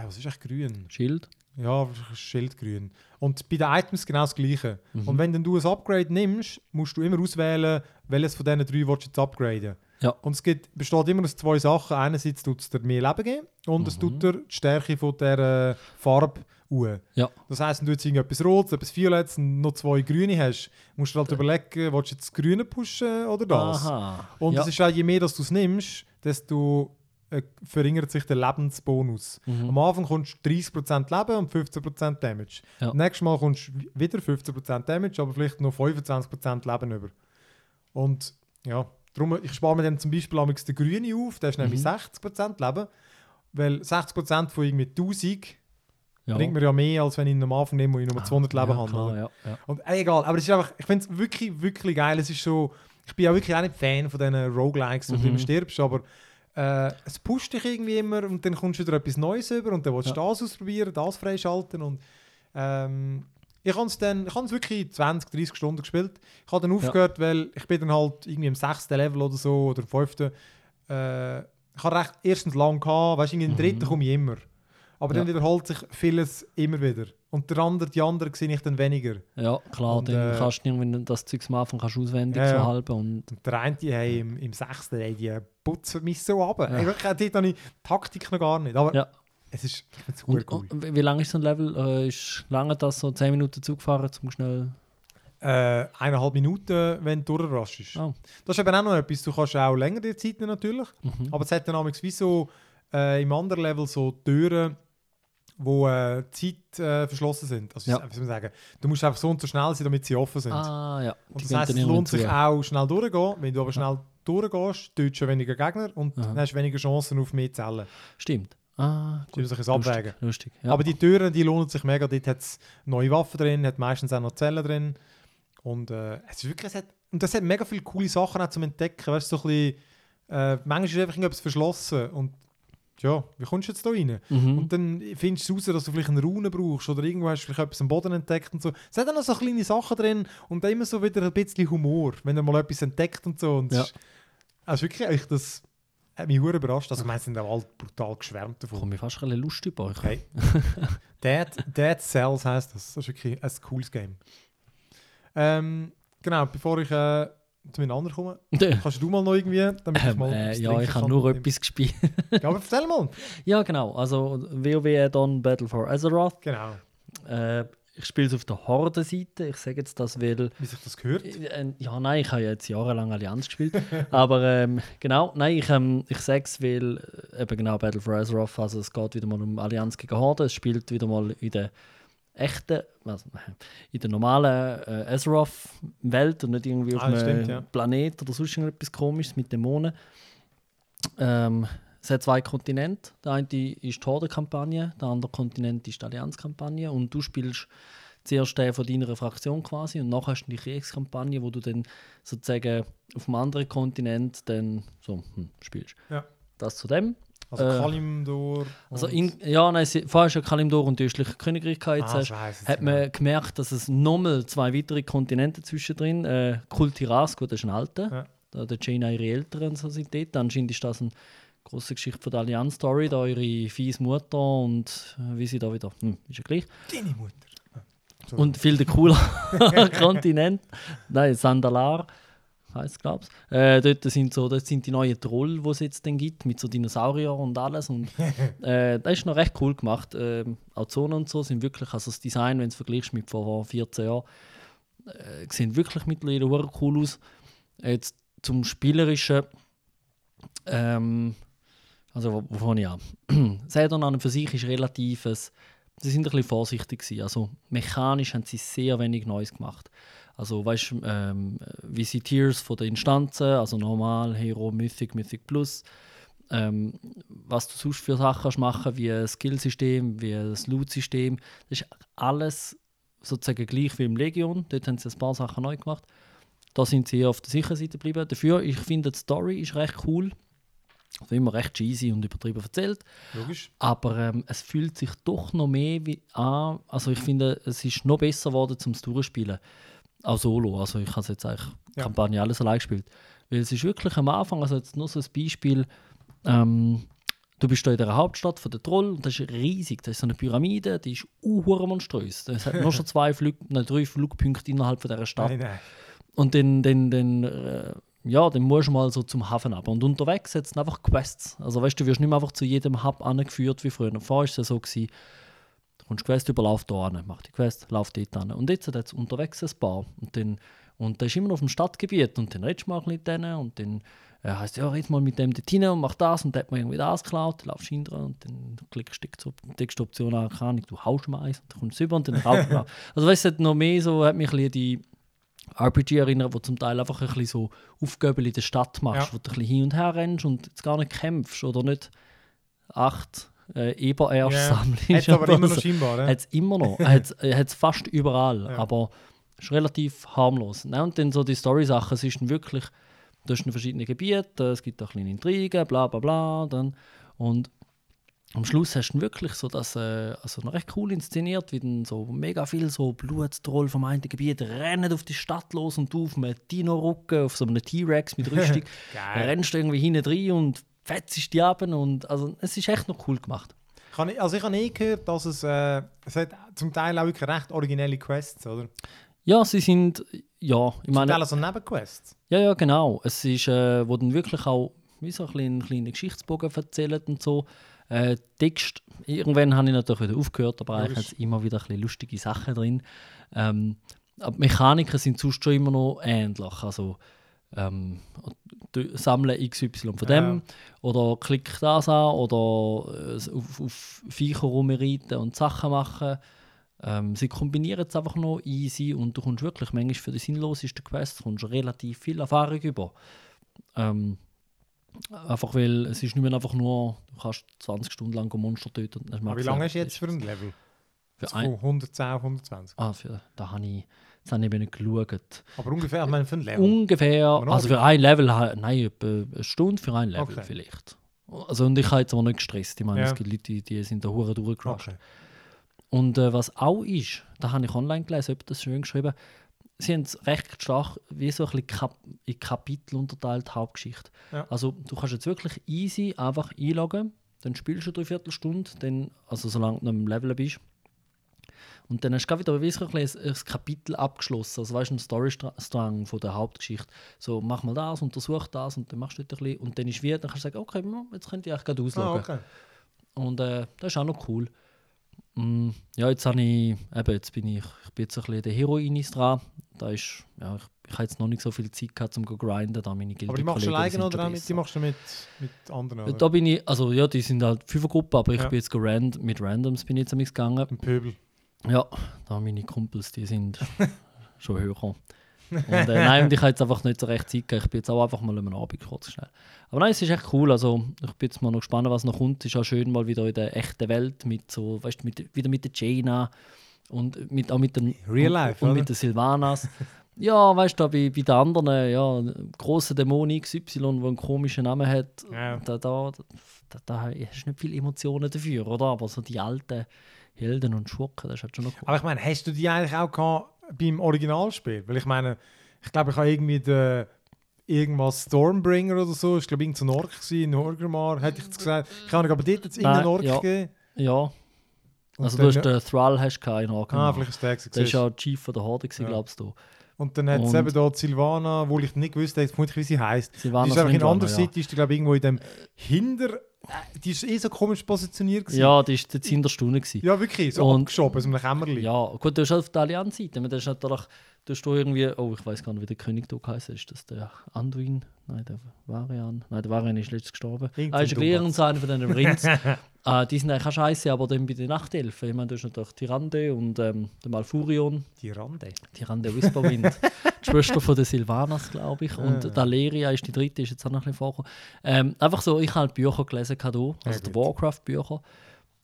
was ist eigentlich grün? Schild. Ja, Schildgrün. Und bei den Items genau das Gleiche. Mhm. Und wenn dann du ein Upgrade nimmst, musst du immer auswählen, welches von diesen drei willst du jetzt upgraden. Ja. Und es gibt, besteht immer aus zwei Sachen. Einerseits tut es dir mehr Leben geben und es Mhm. tut dir die Stärke von dieser Farbe uhren. Ja. Das heisst, wenn du jetzt irgendetwas Rotes, etwas Violettes und noch zwei Grüne hast, musst du halt überlegen, willst du jetzt das Grüne pushen oder das? Aha. Und ja. es ist auch, je mehr dass du es nimmst, desto äh, verringert sich der Lebensbonus. Mhm. Am Anfang kommst du 30% Leben und 15% Damage. Ja. Nächstes Mal kommst du wieder 15% Damage, aber vielleicht noch 25% Leben über. Und ja, darum, ich spare mir dann zum Beispiel den Grüne auf, der ist nämlich Mhm. 60% Leben. Weil 60% von irgendwie 1000 ja. bringt mir ja mehr, als wenn ich ihn am Anfang nehme, wo ich nur 200 Leben ja, habe. Ja, ja. Und äh, egal, aber es ist einfach, ich finde es wirklich, wirklich geil. Es ist so, ich bin ja wirklich auch nicht Fan von diesen Roguelikes, wo du Mhm. immer stirbst, aber äh, es pusht dich irgendwie immer und dann kommst du wieder etwas Neues über und dann willst du das ausprobieren, das freischalten und ähm, ich habe es dann, ich habe wirklich 20, 30 Stunden gespielt. Ich habe dann aufgehört, weil ich bin dann halt irgendwie im sechsten Level oder so oder im fünften. Äh, ich habe recht erstens lang gehabt, weißt du, in den dritten Mhm. komme ich immer. Aber dann Ja. wiederholt sich vieles immer wieder. Und der andere, die anderen sehe ich dann weniger. Ja, klar, Und, dann äh, kannst du irgendwie das Zeug am Anfang kannst auswendig Ja, so ja. halb und Und der eine, die haben im, im sechsten, ey, die putzen mich so ab. Ja. Dort habe ich die Taktik noch gar nicht. Aber Ja. Es ist, Und, cool. und wie lange ist so ein Level? Äh, ist lange das so 10 Minuten Zug fahren, zum schnell. Äh, eineinhalb Minuten, wenn du durchraschst. Oh. Das ist eben auch noch etwas. Du kannst auch länger die Zeit nehmen, natürlich. Mhm. Aber es hat dann amigs wie so äh, im anderen Level so Türen, wo äh, Zeit äh, verschlossen sind. Also, Ja. wie soll man sagen? Du musst einfach so und so schnell sein, damit sie offen sind. Ah ja. Und das heisst, es lohnt sich zu. auch schnell durchgehen. Wenn du aber schnell durchgehst, tötest du weniger Gegner und Aha. dann hast du weniger Chancen auf mehr Zellen. Stimmt. Ah, Du musst ein abwägen. Lustig. lustig. Ja. Aber die Türen, die lohnen sich mega. Dort hat es neue Waffen drin, hat meistens auch noch Zellen drin. Und äh, es ist wirklich, es hat, und das hat mega viele coole Sachen auch zum Entdecken. Weißt du, so ein bisschen, äh, manchmal ist einfach irgendetwas verschlossen und ja, wie kommst du jetzt da rein? mhm. Und dann findest du raus, dass du vielleicht eine Rune brauchst oder irgendwo hast du vielleicht etwas am Boden entdeckt und so. Es hat dann noch so kleine Sachen drin und dann immer so wieder ein bisschen Humor, wenn er mal etwas entdeckt und so. Und es Ja. ist, also wirklich, echt, das hat mich hure überrascht. Also, ich meine, sind auch alle brutal geschwärmt davon. komme ich fast ein bisschen Lust über euch. Hey. Dead, Dead Cells heisst das. Das ist wirklich ein cooles Game. Ähm, genau, bevor ich äh, zu meinen anderen komme, kannst du mal noch irgendwie, damit ich Ähm, mal äh, ja, ich habe nur etwas gespielt. Ja, aber erzähl mal. ja, genau. Also WoW Dawn Battle for Azeroth. Genau, Äh, ich spiele es auf der Horde-Seite. Ich sage jetzt das, weil wie sich das gehört. Äh, Ja, nein, ich habe ja jetzt jahrelang Allianz gespielt. Aber ähm, genau, nein, ich, ähm, ich sage es, weil äh, eben genau Battle for Azeroth, also es geht wieder mal um Allianz gegen Horde. Es spielt wieder mal in der echten, also in der normalen äh, Azeroth-Welt und nicht irgendwie auf Ah, einem stimmt, ja. Planet oder sonst irgendetwas komisches mit Dämonen. Ähm, es hat zwei Kontinente. Der eine ist die Horde-Kampagne, der andere Kontinent ist die Allianz-Kampagne. Und du spielst zuerst den von deiner Fraktion quasi und nachher hast du die Kriegskampagne, wo du dann sozusagen auf einem anderen Kontinent dann so hm, spielst. Ja. Das zu dem. Also Äh, Kalimdor. Also in, ja, nein, sie- vorher ist ja Kalimdor und die östliche Königreich gehabt. Ah, hast, hat man gemerkt, dass es nochmal zwei weitere Kontinente zwischendrin äh, Kultiras, gut, das ist ein alter. Ja. Der Jaina ihre Eltern so sind dort. Anscheinend ist das eine große Geschichte von der Allianz-Story, da ihre fies Mutter und äh, wie sie da wieder. Hm, ist ja gleich. Deine Mutter. Ah, Und viel der cooler Kontinent. Nein, Sandalar heißt es, glaube ich. Äh, dort, sind so, dort sind die neuen Troll, die es jetzt dann gibt, mit so Dinosauriern und alles. Und, äh, das ist noch recht cool gemacht. Ähm, auch Zonen und so sind wirklich, also das Design, wenn du es vergleichst mit vor 14 Jahren, äh, sehen wirklich mittlerweile cool aus. Jetzt zum Spielerischen, ähm, also wo- wovon ja. Saturn an und für sich ist relativ sie sind ein bisschen vorsichtig gewesen. Also mechanisch haben sie sehr wenig Neues gemacht. Also weißt du, ähm, Visiteers von den Instanzen, also normal, Hero, Mythic, Mythic Plus. Ähm, was du sonst für Sachen kannst machen, wie ein Skillsystem, wie ein Loot-System, das ist alles sozusagen gleich wie im Legion. Dort haben sie ein paar Sachen neu gemacht. Da sind sie eher auf der sicheren Seite geblieben. Dafür, ich finde, die Story ist recht cool. Also immer recht cheesy und übertrieben erzählt. Logisch. Aber ähm, es fühlt sich doch noch mehr wie an. Also ich finde, es ist noch besser geworden zum Durchspielen. Auch solo. Also ich habe jetzt eigentlich Ja. Kampagne alles allein gespielt. Weil es ist wirklich am Anfang, also jetzt nur so ein Beispiel, ähm, du bist da in der Hauptstadt von der Troll und das ist riesig. Das ist so eine Pyramide, die ist uh, monströs. Es hat nur schon zwei Flug, nein, drei Flugpunkte innerhalb von dieser Stadt. Nein, nein. Und dann, dann, dann, äh, ja, dann musst du mal so zum Hafen ab. Und unterwegs es einfach Quests. Also weißt du, wirst nicht mehr einfach zu jedem Hub angeführt wie früher. Vorher war es ja so, gewesen, du kommst Quest über, lauf da an, mach die Quest, lauf dort an. Und jetzt hat es unterwegs ein paar. Und dann und das ist immer noch auf dem Stadtgebiet. Und dann redest du mal mit denen und dann äh, heisst ja, red mal mit dem dort hin und mach das und der hat mir irgendwie das geklaut, dann laufst du hin dran und dann klickst du die- Option an, keine Ahnung, du haust mal eins und dann kommst du rüber und dann mal. Also weißt du, noch mehr so, hat mich die RPG erinnert, wo zum Teil einfach ein bisschen so Aufgaben in der Stadt machst, Ja. wo du ein bisschen hin und her rennst und jetzt gar nicht kämpfst oder nicht acht äh, Eber-Erst Ja. sammelst. Hat aber immer noch scheinbar, ne? Hat es immer noch. Hat es fast überall. Ja. Aber ist relativ harmlos. Ne? Und dann so die Story-Sachen, es ist dann wirklich, du hast verschiedene Gebiete, es gibt auch kleine Intrigen, bla bla bla. Dann, und am Schluss hast du wirklich so das, äh, also noch recht cool inszeniert, wie dann so mega viel so Blutstroll vom einen Gebiet rennen auf die Stadt los und du auf einem Dino-Rücken, auf so einem T-Rex mit Rüstung, rennst du irgendwie hinten rein und fetzt die ab und also es ist echt noch cool gemacht. Ich habe- Also ich habe nie gehört, dass es, äh, es hat zum Teil auch wirklich recht originelle Quests, oder? Ja, sie sind, ja, ich Zum meine, Teil also Nebenquests. Ja, ja, genau. Es ist, äh, wo dann wirklich auch wie so ein kleiner, kleiner Geschichtsbogen erzählt und so. Äh, Text, irgendwann habe ich natürlich wieder aufgehört, aber eigentlich hat immer wieder ein bisschen lustige Sachen drin. Ähm, aber die Mechaniken sind sonst schon immer noch ähnlich. Also, ähm, sammle XY von dem Ja. oder klick das an oder äh, auf, auf Viecher rumreiten und Sachen machen. Ähm, sie kombinieren es einfach noch easy und du kommst wirklich manchmal für die sinnlosesten Quests kommst relativ viel Erfahrung über. Ähm, einfach weil es ist nicht mehr einfach nur, du kannst 20 Stunden lang ein Monster töten. und Aber wie lange hast du jetzt für ist- ein Level? Für ein, 110 auf 120. ah, für, da habe ich, das habe ich eben nicht geschaut. Aber ungefähr, ich meine, für ein Level. Ungefähr, also für ein Level, nein, etwa eine Stunde für ein Level Okay. vielleicht. Also und ich habe jetzt aber nicht gestresst. Ich meine, Ja. es gibt Leute, die, die sind da hure durchgerusht. Okay. Und äh, was auch ist, da habe ich online gelesen, jemand das schön geschrieben, sie haben es recht stark wie so ein bisschen Kap in Kapitel unterteilt, Hauptgeschichte. Ja. Also du kannst jetzt wirklich easy einfach einloggen, dann spielst du eine Dreiviertelstunde, dann, also solange du noch im Level bist. Und dann hast du wieder wie so ein, bisschen ein, Kapitel abgeschlossen. Also weißt du, ein Storystrang von der Hauptgeschichte. So, mach mal das, untersuch das und dann machst du dort ein bisschen. Und dann ist wie, dann kannst du sagen, okay, jetzt könnte ich eigentlich gerade Ah, ausloggen. okay. Und äh, das ist auch noch cool. Mm, ja, jetzt, habe ich, eben, jetzt bin ich, ich bin jetzt ein bisschen der Heroinis dran. Da ist, ja, ich, ich habe jetzt noch nicht so viel Zeit gehabt, um zu grinden, da meine Aber die machst du alleine oder auch mit, die machst du mit, mit anderen? Oder? Da bin ich, also ja, die sind halt Fünfergruppe, aber ich Ja. bin jetzt gerand, mit Randoms bin ich jetzt am gegangen. Ein Pöbel. Ja, da meine Kumpels, die sind schon höher. Und, äh, nein, und ich habe jetzt einfach nicht so recht Zeit gehabt. Ich bin jetzt auch einfach mal am Abend kurz schnell. Aber nein, es ist echt cool. Also, ich bin jetzt mal noch gespannt, was noch kommt. Es ist auch schön mal wieder in der echten Welt mit so, weißt du, mit, wieder mit der Jaina und mit, auch mit den Real Life, und, und mit den Silvanas. ja, weißt du, bei, bei den anderen, ja, große Dämon XY, der einen komischen Namen hat, Ja. da, da, da, da hast du nicht viele Emotionen dafür, oder? Aber so die alten Helden und Schurken, das ist halt schon noch cool. Aber ich meine, hast du die eigentlich auch gehabt beim Originalspiel? Weil ich meine, ich glaube, ich habe irgendwie den irgendwas Stormbringer oder so, ich glaube, irgendein so ein Ork gewesen, in Orgrimmar, hätte ich jetzt gesagt. Ich habe aber dort jetzt irgendeinen Ork ja. gegeben. Ja, Und also du hast den Thrall hast in Arkham. Ah, vielleicht ist der gewesen. das ist ja Chief von der Horde, gewesen, Ja. glaubst du. Und dann hat es eben da die Silvana, wo ich nicht gewusst habe, vermutlich, wie sie heisst. Die Silvanas ist einfach in Windrunner, Undercity, ist die, glaube ich, irgendwo in dem Hinter... äh, Die ist eh so komisch positioniert. gewesen. Ja, das war jetzt in der Stunde. Gewesen. ja wirklich, so Und- abgeschoben aus einem Kämmerli. Ja, gut, du hast halt auf der Allianz-Seite. Das ist natürlich, du hast irgendwie, oh, ich weiß gar nicht, wie der König da geheißen ist. Das der Anduin? Nein, der Varian. Nein, der Varian ist letztens gestorben. Irgend Ah, ist ein ein Lehren so einer von diesen Prinz. äh, die sind eigentlich auch scheiße, aber dann bei den Nachtelfen. Ich meine, du hast natürlich Tyrande und ähm, der Malfurion. Die Rande. Tyrande Whisperwind. die Schwester von den Silvanas, glaube ich. Und Ah. Daleria ist die dritte, ist jetzt auch noch ein bisschen vorgekommen. Ähm, einfach so, ich habe halt Bücher gelesen, also Ja, die. Warcraft-Bücher.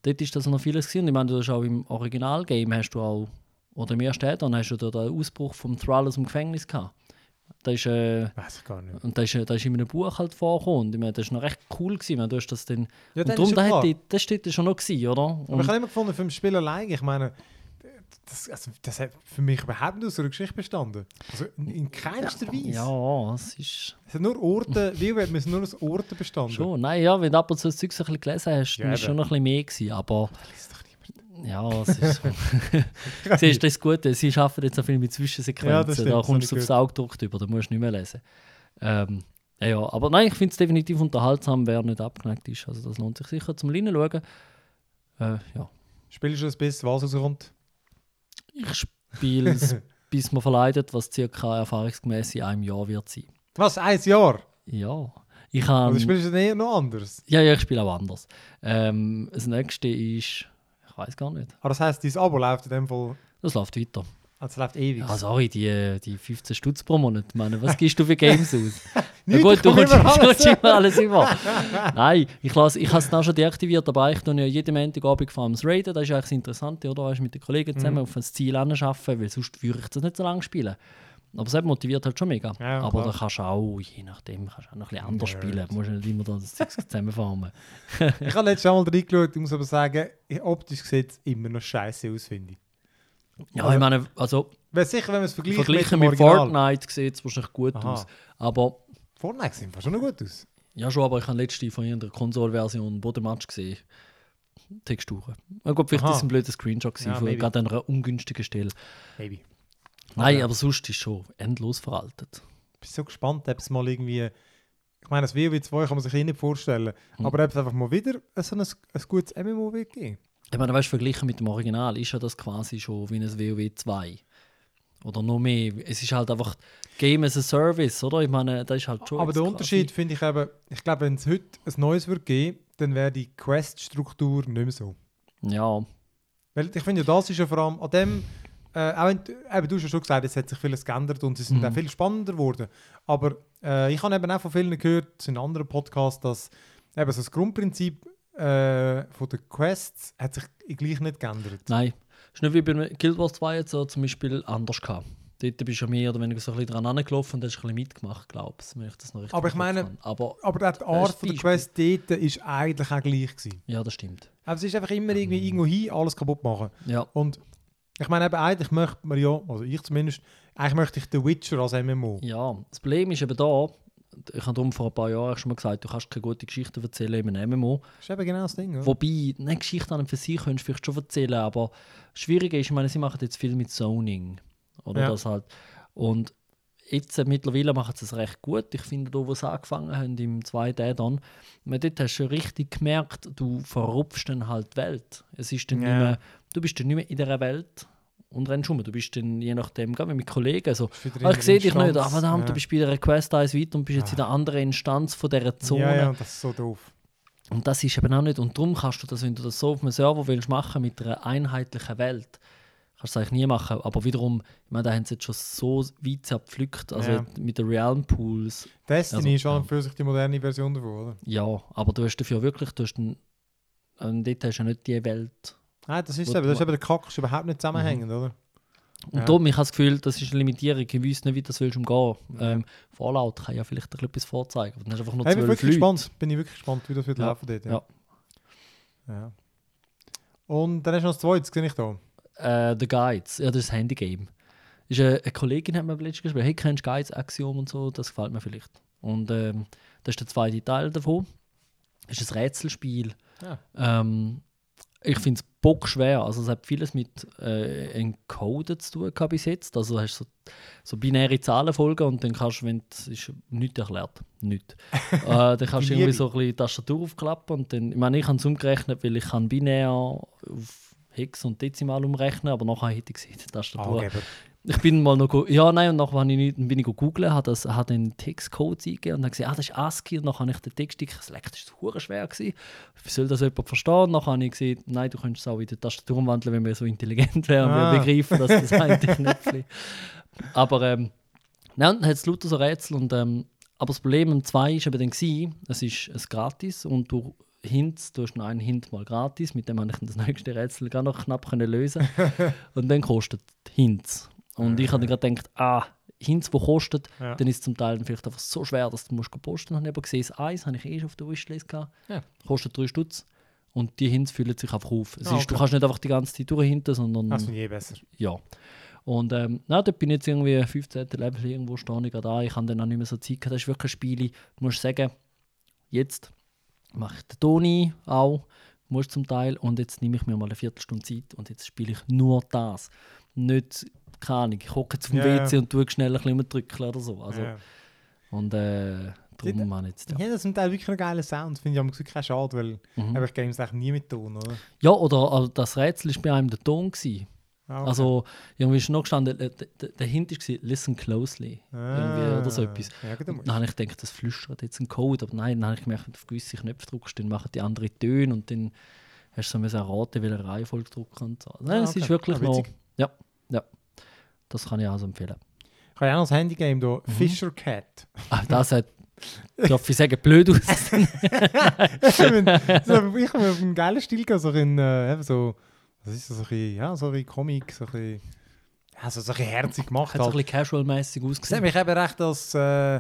Dort ist das noch vieles gewesen. Und ich meine, du hast auch im Originalgame hast du auch, oder im ersten Add-on hast du da den Ausbruch vom Thrall aus dem Gefängnis gehabt. Da ist, äh, Weiß ich gar nicht. und da ist, äh, da ist in einem Buch halt vorgekommen. Ich meine, das ist noch recht cool gewesen. Meine, du hast das dann, Ja, und dann darum, da die, das steht schon noch gewesen, oder? Aber Und, ich habe immer gefunden, für ein Spiel allein, ich meine, das, also, das hat für mich überhaupt nicht aus einer Geschichte bestanden. Also in, in keinster Weise. ja, es ist... Es hat nur Orte, wie hat müssen nur aus Orten bestanden. Schon, nein, ja, wenn du ab und zu das Zeug so ein bisschen gelesen hast, Ja, dann ist eben. schon noch ein bisschen mehr gewesen, aber. Ja, es ist so. Siehst du, das ist gut, sie arbeiten jetzt auch viel mit Ja, Zwischensequenzen, stimmt, da kommst du aufs Auge gedruckt über, da musst du nicht mehr lesen. Ähm, ja, ja, aber nein, ich finde es definitiv unterhaltsam, wer nicht abgeneigt ist, also das lohnt sich sicher zum Reinschauen. Äh, ja. Spielst du das bis, was rauskommt? Ich spiele es, bis man verleidet, was circa erfahrungsgemäß in einem Jahr wird sein. Was, ein Jahr? Ja, ich habe... Oder spielst du dann eher noch anders? Ja, ja, ich spiele auch anders. Ähm, das nächste ist, ich weiß gar nicht. Aber das heisst, dein Abo läuft in dem Fall, Das läuft weiter. also es läuft ewig. Ja, sorry, die, die 15 Stutz pro Monat. Meine, was gibst du für Games aus? Nichts, gut, du kommst immer du alles. kommst immer alles über. Nein, ich, lasse, ich habe es dann schon deaktiviert, aber ich tue ja jeden Montagabend vor allem das Raiden. Das ist eigentlich das Interessante, oder? Weißt, mit den Kollegen Mhm. zusammen auf ein Ziel arbeiten, weil sonst würde ich das nicht so lange spielen. Aber es motiviert halt schon mega. Ja, aber klar. da kannst du auch, je nachdem, kannst du auch noch ein bisschen anders Nerd. spielen. Du musst nicht immer da das zusammenfarmen. Ich habe letztes Mal reingeschaut, ich muss aber sagen, optisch sieht es immer noch scheiße aus, finde ich. Ja, ich meine, also Wäre sicher, wenn man es vergleicht verglichen mit, mit. Fortnite sieht es wahrscheinlich gut Aha. aus. Aber Fortnite sieht schon noch gut aus. Ja, schon, aber ich habe letzte von irgendeiner Konsolversion Bodenmatch gesehen. Texturen. Ja, gut, vielleicht Aha. ist ein blöder Screenshot gewesen, Ja, von maybe. gerade an einer ungünstigen Stelle. Maybe. Nein, Aber- sonst ist schon endlos veraltet. Ich bin so gespannt, ob es mal irgendwie. Ich meine, das WoW 2 kann man sich eh nicht vorstellen. Hm. Aber ob es einfach mal wieder so ein, ein gutes MMO wird geben. Ich meine, weißt, verglichen mit dem Original ist ja das quasi schon wie ein WoW 2. Oder noch mehr. Es ist halt einfach Game as a Service, oder? Ich meine, das ist halt schon. Aber der Unterschied finde ich eben, ich glaube, wenn es heute ein neues wird geben, dann wäre die Quest-Struktur nicht mehr so. Ja, Weil ich finde, ja, das ist ja vor allem an dem, äh, auch wenn, eben, du hast ja schon gesagt, es hat sich vieles geändert und sie sind Mhm. auch viel spannender geworden. Aber äh, ich habe eben auch von vielen gehört, in anderen Podcasts, dass eben so das Grundprinzip äh, von der Quests hat sich gleich nicht geändert. nein. Es ist nicht wie bei Guild Wars 2 jetzt so zum Beispiel anders gehabt. Dort bist du mehr oder weniger so ein bisschen dran angelaufen und hast ein bisschen mitgemacht, glaube ich, wenn ich das noch richtig Aber ich meine-. Aber Aber die Art von der. Quest dort ist eigentlich auch gleich gewesen. ja, das stimmt. Aber es ist einfach immer irgendwie irgendwo hin, alles kaputt machen. Ja, Und ich meine eben eigentlich möchte man ja, also ich zumindest, eigentlich möchte ich The Witcher als MMO. Ja, das Problem ist eben da, ich habe darum vor ein paar Jahren schon mal gesagt, du kannst keine gute Geschichte erzählen in einem MMO. Das ist eben genau das Ding, oder? Wobei, eine Geschichte an und für sich könntest du vielleicht schon erzählen, aber das Schwierige ist, ich meine, sie machen jetzt viel mit Zoning. Oder Ja. das halt. Und jetzt äh, mittlerweile machen sie es recht gut. Ich finde, da, wo sie angefangen haben, im zweiten Add-on, man, dort hast du richtig gemerkt, du verrupfst dann halt die Welt. Es ist dann Ja. nicht mehr, du bist dann nicht mehr in dieser Welt und rennst um. Du bist dann je nachdem, gerade mit Kollegen, so, Ist wieder Ah, ich sehe dich nicht, Instanz. ah, verdammt, ja. du bist bei der Quest 1 weiter und bist jetzt in der anderen Instanz von dieser Zone. Ja, ja, und das ist so doof. Und das ist eben auch nicht. Und darum kannst du das, wenn du das so auf einem Server willst machen mit einer einheitlichen Welt, kannst du eigentlich nie machen. Aber wiederum, ich meine, da haben sie jetzt schon so weit zerpflückt, also Ja. mit den Realm Pools. Destiny Also, ist und ja. für sich die moderne Version davon, oder? Ja, aber du hast dafür wirklich, du hast einen, ähm, dort hast du ja nicht die Welt. Nein, das ist eben, das ist eben der Kack, ist überhaupt nicht zusammenhängend, oder? Und Ja. darum, ich habe das Gefühl, das ist eine Limitierung. Ich weiß nicht, wie das willst umgehen. Ja. Ähm, Fallout kann ja vielleicht ein bisschen etwas vorzeigen. aber Dann hast du einfach nur Hey, bin wirklich gespannt. Bin ich wirklich gespannt, wie das wird Ja. laufen dort. Ja. Ja. Und dann hast du noch das Zweites, sehe ich da. Äh, The Guides, ja, das ist das Handygame. Ist eine, eine Kollegin hat mir letztens geschrieben, hey, kennst du Guides, Axiom und so, das gefällt mir vielleicht. Und ähm, das ist der zweite Teil davon. ist ein Rätselspiel. Ja. Ähm, ich finde es bockschwer. Also es hat vieles mit äh, Encoden zu tun gehabt bis jetzt. Also du hast so, so binäre Zahlenfolgen und dann kannst du, wenn es ist nichts erklärt, nichts. äh, dann kannst du irgendwie so ein bisschen Tastatur aufklappen und dann, ich meine, ich habe es umgerechnet, weil ich kann binär auf Hex und Dezimal umrechnen, aber nachher hätte ich gesehen, die Tastatur. Angeber. Ich bin mal noch, ja nein, und nachher habe ich nicht, bin ich googeln, habe das, habe den Textcode eingegeben und dann gesehen, ah, das ist ASCII und dann habe ich den Text das ist hure schwer gewesen. Wie soll das jemand verstehen? Und dann habe ich gesehen, nein, du könntest es auch in die Tastatur umwandeln, wenn wir so intelligent wären, Ah. wir begreifen, dass das eigentlich Knöpfchen. Aber ähm, nein, dann hat es lauter so Rätsel und ähm, aber das Problem am 2 ist eben dann gewesen, es ist es gratis und du Hints, du hast noch einen Hint mal gratis, mit dem habe ich das nächste Rätsel gar noch knapp können lösen und dann kostet Hints. Und ich habe dann gerade gedacht, ah, Hints, wo kostet, Ja. dann ist es zum Teil vielleicht einfach so schwer, dass du musst posten. Habe ich aber gesehen, das Eis habe ich eh schon auf der Wishlist gehabt. Ja. Kostet 3 Stutz. Und die Hints füllen sich einfach auf. Es Ah, ist, okay. Du kannst nicht einfach die ganze Zeit durchhinten, sondern Das ich eh besser. ja. Und ähm, na, dort bin ich jetzt irgendwie 15. Level irgendwo stehe ich gerade an. Ich habe dann auch nicht mehr so Zeit gehabt. Das ist wirklich ein Spiel, du musst sagen, jetzt mache ich den Toni auch, muss zum Teil, und jetzt nehme ich mir mal eine Viertelstunde Zeit und jetzt spiele ich nur das. Nicht, keine Ahnung, ich hocke zum Ja, ja. WC und tue schnell ein bisschen drücken oder so. Also, ja. Und äh, darum ich jetzt, ja. Ja, das sind Teil wirklich einen geilen Sound. Finde ich aber wirklich kein Schade, weil Mhm. einfach Games eigentlich nie mit Ton, oder? Ja, oder also das Rätsel war bei einem der Ton. Gewesen. Ah, okay. Also, irgendwie ist noch gestanden, äh, Hint war, listen closely. irgendwie oder so Ah, etwas. Ja, gut, dann habe ich gedacht, das flüstert jetzt ein Code. Aber nein, dann habe ich gemerkt, wenn du auf gewisse Knöpfe drückst, dann machen die andere Töne und dann hast du so erraten, welche Reihenfolge drücken und so. Nein, Ah, es okay. ist wirklich Ah, noch. witzig. Ja, ja. Das kann ich auch so empfehlen. Ich habe ja auch noch das Handygame hier, Mhm. Fisher Cat. Ah, das hat, darf ich sagen, blöd aus. ich habe habe auf einen geilen Stil gehabt, so in, äh, eben so, was ist das, so ein bisschen, ja, so ein bisschen Comic, so ein bisschen, ja, so, ein bisschen herzig gemacht. hat so ein Halt. bisschen casual-mäßig Es hat ausgesehen. mich eben recht als, äh,